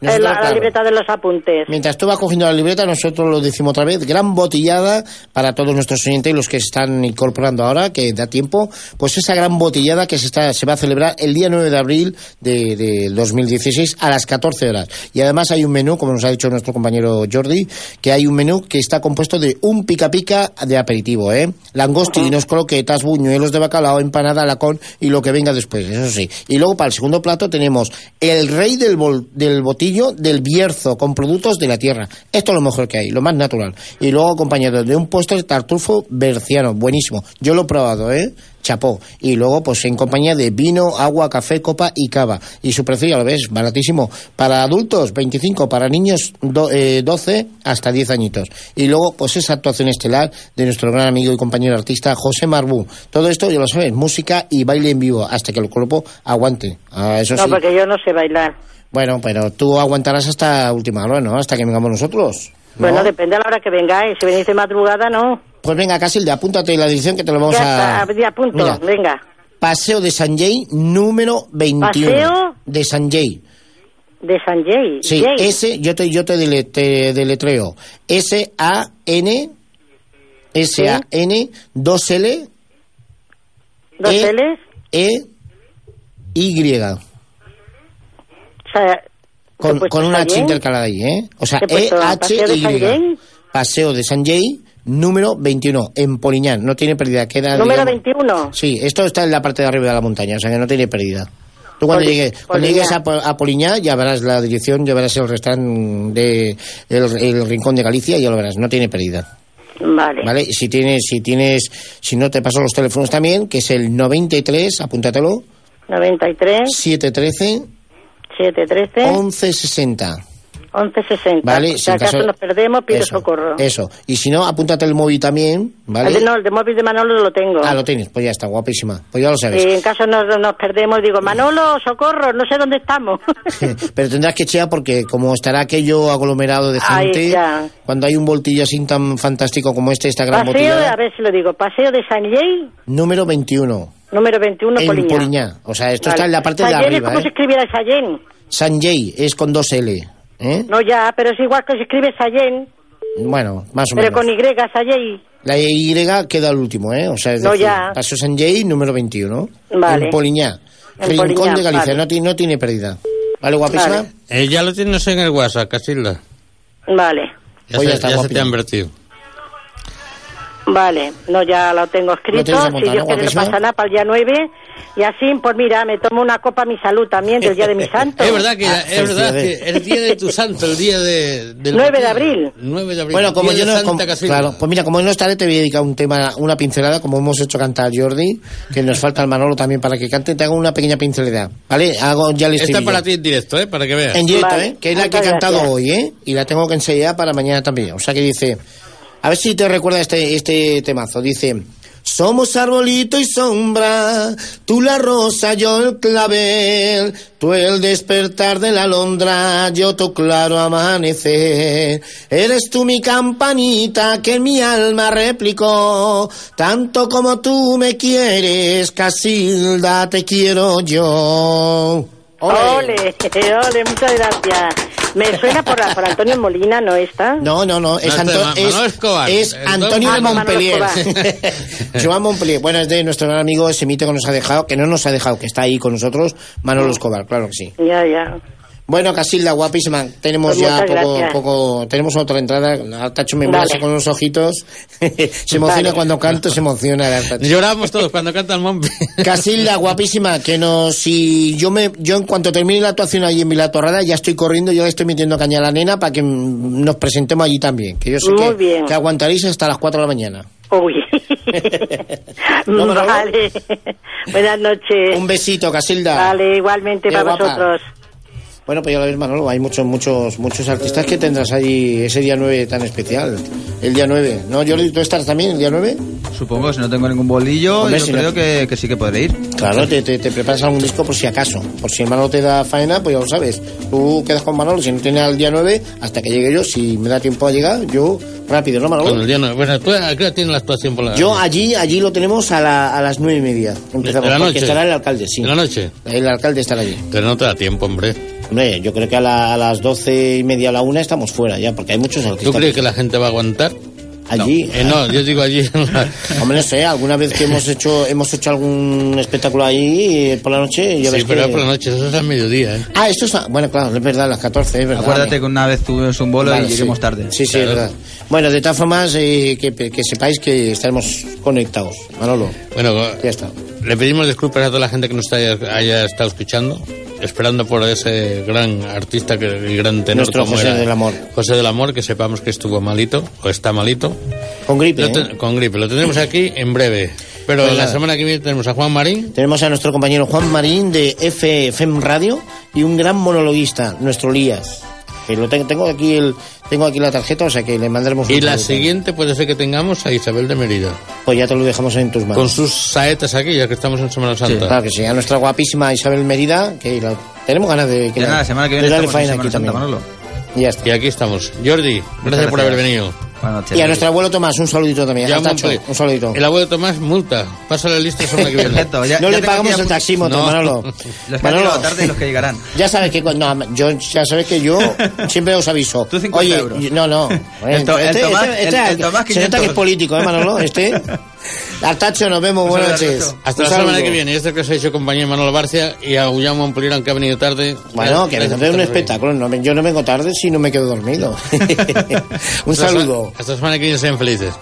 S9: Nosotros,
S12: la, la
S9: claro.
S12: libreta de los apuntes.
S9: Mientras tú vas cogiendo la libreta, nosotros lo decimos otra vez, gran botellada para todos nuestros oyentes y los que se están incorporando ahora, que da tiempo, pues esa gran botellada que se está se va a celebrar el día 9 de abril de, de 2016 a las 14 horas. Y además hay un menú, como nos ha dicho nuestro compañero Jordi, que hay un menú que está compuesto de un pica pica de aperitivo, ¿eh? Langostinos, croquetas, buñuelos de bacalao, empanada, lacón y lo que venga después, eso sí. Y luego para el segundo plato tenemos el rey del, bol- del del Bierzo con productos de la tierra. Esto es lo mejor que hay, lo más natural. Y luego acompañado de un puesto de tartufo berciano, buenísimo. Yo lo he probado, ¿eh? Chapó. Y luego, pues en compañía de vino, agua, café, copa y cava. Y su precio, ya lo ves, baratísimo. Para adultos, 25. Para niños, do- eh, 12 hasta 10 añitos. Y luego, pues esa actuación estelar de nuestro gran amigo y compañero artista José Marbú. Todo esto, ya lo sabes, música y baile en vivo hasta que el cuerpo aguante. Ah, eso
S12: No,
S9: sí.
S12: porque yo no sé bailar.
S9: Bueno, pero tú aguantarás hasta última hora, ¿no? Hasta que vengamos nosotros. ¿no?
S12: Bueno, depende a la hora que vengáis. Si venís de madrugada, no.
S9: Pues venga, Casilda, apúntate la dirección que te lo vamos
S12: ya
S9: a...
S12: está, ya punto.
S9: Mira,
S12: Venga.
S9: Paseo de San Jay, número 21.
S12: Paseo
S9: de San Jay.
S12: De San Jay.
S9: Sí,
S12: Jay.
S9: S, yo te, yo te, dele- te deletreo. S-A-N, S-A-N, 2L,
S12: ¿Dos
S9: E-
S12: L's? Sea,
S9: Con,
S12: ¿Qué he puesto,
S9: con una H intercalada ahí, ¿eh? O sea,
S12: ¿Qué he puesto? ¿Paseo de
S9: E-H-Y.
S12: Sallén?
S9: Paseo de San Jay, número 21, en Poliñán. No tiene pérdida. Queda,
S12: Número
S9: digamos-
S12: 21.
S9: Sí, esto está en la parte de arriba de la montaña, o sea que no tiene pérdida. Tú cuando,
S12: Poli-
S9: llegues, cuando llegues a, a Poliñá ya verás la dirección, ya verás el restaurante de el, el rincón de Galicia, ya lo verás, no tiene pérdida.
S12: Vale.
S9: ¿Vale? Si tienes, si tienes, si no te paso los teléfonos también, que es el 93, apúntatelo,
S12: 93,
S9: 713
S12: 713,
S9: 1160.
S12: 1160.
S9: ¿Vale?
S12: Si
S9: Si en
S12: acaso
S9: caso-
S12: nos perdemos, pido
S9: eso,
S12: socorro.
S9: Eso. Y si no, apúntate el móvil también, ¿vale?
S12: El de- no, el de móvil de Manolo lo tengo.
S9: Ah, lo tienes, pues ya está, guapísima. Pues ya lo sabes.
S12: Si en caso nos, nos perdemos, digo, Manolo, *laughs* socorro, no sé dónde estamos. *laughs*
S9: Pero tendrás que chear porque como estará aquello aglomerado de gente,
S12: ya.
S9: cuando hay un voltillo así tan fantástico como este, esta gran
S12: Paseo, a ver si lo digo, Paseo de San Jay,
S9: número 21,
S12: número 21,
S9: en
S12: Poliñá.
S9: Poliñá. O sea, esto
S12: Vale.
S9: está en la parte de
S12: Sallén es
S9: arriba,
S12: como
S9: ¿eh?
S12: se escribiera Sallén.
S9: Sanjay es con dos L, ¿eh?
S12: No, ya, pero es igual que se escribe Sallén,
S9: Bueno, más o
S12: pero
S9: menos.
S12: con Y, Sallén.
S9: La Y queda al último, ¿eh? O sea, es
S12: No,
S9: decir,
S12: ya.
S9: Paseo Sanjay, número 21,
S12: Vale.
S9: en Poliñá.
S12: En
S9: Rincón
S12: Poliñá,
S9: de Galicia,
S12: vale.
S9: no, no tiene pérdida. ¿Vale, guapísima?
S12: Vale.
S1: Eh, ya lo tienes en el WhatsApp, Casilda.
S12: Vale,
S1: Ya,
S9: Pues
S1: se,
S9: ya está,
S1: ya se te han vertido.
S12: Vale. No, ya lo tengo escrito.
S9: tienes
S12: si
S9: apuntado,
S12: Dios
S9: ¿no,
S12: quiere, no
S9: guapísima?
S12: pasa nada para el día 9. Y así, pues mira, me tomo una copa a mi salud también del día de mi *laughs* santo.
S1: Es verdad que,
S9: Ah,
S1: es verdad que el día de tu santo, el día de, del
S12: 9 de abril.
S1: 9 de abril.
S9: Bueno, como yo no, como- claro, pues mira, como no estaré, te voy a dedicar un tema, una pincelada, como hemos hecho cantar a Jordi, que nos falta el Manolo también para que cante, te hago una pequeña pincelada, ¿vale? Hago ya el
S1: Esta para ti en directo, ¿eh? Para que veas.
S9: En directo,
S12: Vale,
S9: ¿eh? Que es la que he cantado
S12: gracias.
S9: hoy, ¿eh? Y la tengo que ensayar para mañana también. O sea que dice, a ver si te recuerda este, este temazo. Dice, somos arbolito y sombra, tú la rosa, yo el clavel, tú el despertar de la alondra, yo tu claro amanecer. Eres tú mi campanita que mi alma replicó, tanto como tú me quieres, Casilda, te quiero yo.
S12: Ole, ole, muchas gracias. Me suena por, por Antonio Molina, ¿no está?
S9: No, no, no, es,
S1: No,
S9: Anto-
S1: Ma-
S9: es, Antonio de Montpellier. *laughs* Joan Montpellier. Bueno, es de nuestro gran amigo ese mito que nos ha dejado, que no nos ha dejado, que está ahí con nosotros, Manolo Escobar, claro que sí.
S12: Ya, ya.
S9: Bueno, Casilda, guapísima. Tenemos
S12: Pues
S9: ya poco, poco, tenemos otra entrada. Artacho me mira
S12: Vale.
S9: con los ojitos. *laughs* se emociona
S12: Vale.
S9: cuando canto, se emociona.
S1: Lloramos todos cuando canta el Mompi. *laughs*
S9: Casilda, guapísima, que nos, si yo me, yo en cuanto termine la actuación allí en Vilatorrada, ya estoy corriendo, yo le estoy metiendo caña a la nena para que nos presentemos allí también, que yo sé
S12: Muy
S9: que,
S12: bien.
S9: que aguantaréis hasta las 4 de la mañana.
S12: Uy.
S9: ¿No, *laughs*
S12: vale. Buenas noches.
S9: Un besito, Casilda.
S12: Vale, igualmente
S9: Qué
S12: para
S9: guapa.
S12: vosotros.
S9: Bueno, pues ya lo ves, Manolo, hay muchos, muchos, muchos artistas que tendrás allí ese día 9 tan especial. El día 9. ¿No, Jordi, tú estarás también el día 9?
S2: Supongo, si no tengo ningún bolillo,
S9: Hombre,
S2: yo
S9: si
S2: creo
S9: no-
S2: que, que sí que podré ir.
S9: Claro, te, te, te preparas algún disco por si acaso. Por si el Manolo te da faena, pues ya lo sabes. Tú quedas con Manolo, si no tiene al día 9, hasta que llegue yo, si me da tiempo a llegar, yo rápido, ¿no, Manolo?
S1: Con el día no- Bueno, ¿tú a qué tienes la actuación por la
S9: Yo allí, allí lo tenemos a, la- a las nueve y media. Empezamos,
S1: ¿De la
S9: porque
S1: noche?
S9: estará el alcalde, sí.
S1: ¿De la noche?
S9: El alcalde estará allí.
S1: Pero no te da tiempo, hombre.
S9: Hombre, yo creo que a, la- a las doce y media, a la una estamos fuera ya, porque hay muchos
S1: ¿Tú
S9: artistas.
S1: crees que la gente va a aguantar?
S9: Allí.
S1: Eh, no, yo digo allí. en la- *laughs*
S9: Hombre, no sé, alguna vez que hemos hecho hemos hecho algún espectáculo ahí eh, por la noche, ya
S1: Sí,
S9: ves
S1: pero
S9: que...
S1: es por la noche, eso es al mediodía, ¿eh?
S9: Ah, esto es... a- Bueno, claro, es verdad, las 14, es verdad.
S2: Acuérdate que una vez tuvimos un bolo
S9: Vale,
S2: y lleguemos
S9: sí.
S2: tarde.
S9: Sí, sí, es verdad. Bueno, de todas formas, eh, que, que sepáis que estaremos conectados. Manolo,
S1: Bueno,
S9: ya está.
S1: le pedimos disculpas a toda la gente que nos haya, haya estado escuchando, esperando por ese gran artista, que el gran tenor
S9: Nuestro
S1: como
S9: José
S1: era
S9: del Amor.
S1: José del Amor, que sepamos que estuvo malito, o está malito.
S9: Con gripe,
S1: Lo
S9: ¿eh?
S1: Con gripe. Lo tendremos aquí en breve. Pero
S9: Pues
S1: la
S9: nada.
S1: semana que viene tenemos a Juan Marín.
S9: Tenemos a nuestro compañero Juan Marín de FFM Radio y un gran monologuista, nuestro Lías. Que lo tengo, tengo aquí el tengo aquí la tarjeta, o sea que le mandaremos un
S1: Y la siguiente puede ser que tengamos a Isabel de Mérida.
S9: Pues ya te lo dejamos en tus manos.
S1: Con sus saetas aquí, ya que estamos en Semana Santa.
S9: Claro que sí, a nuestra guapísima Isabel Merida, que la- tenemos ganas de que
S2: Ya nada, la semana que viene
S9: de darle
S2: estamos en
S9: faena aquí
S2: Semana
S9: también.
S2: Santa, Manolo.
S9: Y ya está.
S1: Y aquí estamos. Jordi, gracias, por haber venido.
S2: Buenas noches.
S9: Y a nuestro abuelo Tomás, un saludito también.
S1: Ya,
S9: Tacho, un saludito.
S1: El abuelo Tomás, multa. Pásale lista la semana que viene.
S2: Perfecto, ya-
S9: no
S2: ya
S9: le pagamos el taxímetro,
S1: No.
S9: Manolo. *laughs*
S2: Los que
S9: Manolo,
S2: tarde y los que llegarán. *laughs*
S9: Ya sabes que cuando- no, yo ya sabes que yo *laughs* siempre os aviso.
S2: Tú 50
S9: Oye,
S2: euros.
S9: no, no.
S2: El to- el Tomás- el- el Tomás
S9: se nota que
S2: 500.
S9: es político, ¿eh, Manolo? Este. Artacho, nos vemos,
S2: Un
S9: buenas noches.
S1: Hasta la semana que viene. Este que os ha hecho compañía Manolo Barcia y a Guillermo Montpellier, aunque ha venido tarde.
S9: Bueno, que
S1: por
S9: de un espectáculo. No, yo no vengo tarde si no me quedo dormido. *laughs* *laughs* un
S1: Hasta
S9: saludo.
S1: Hasta la semana que viene, sean felices.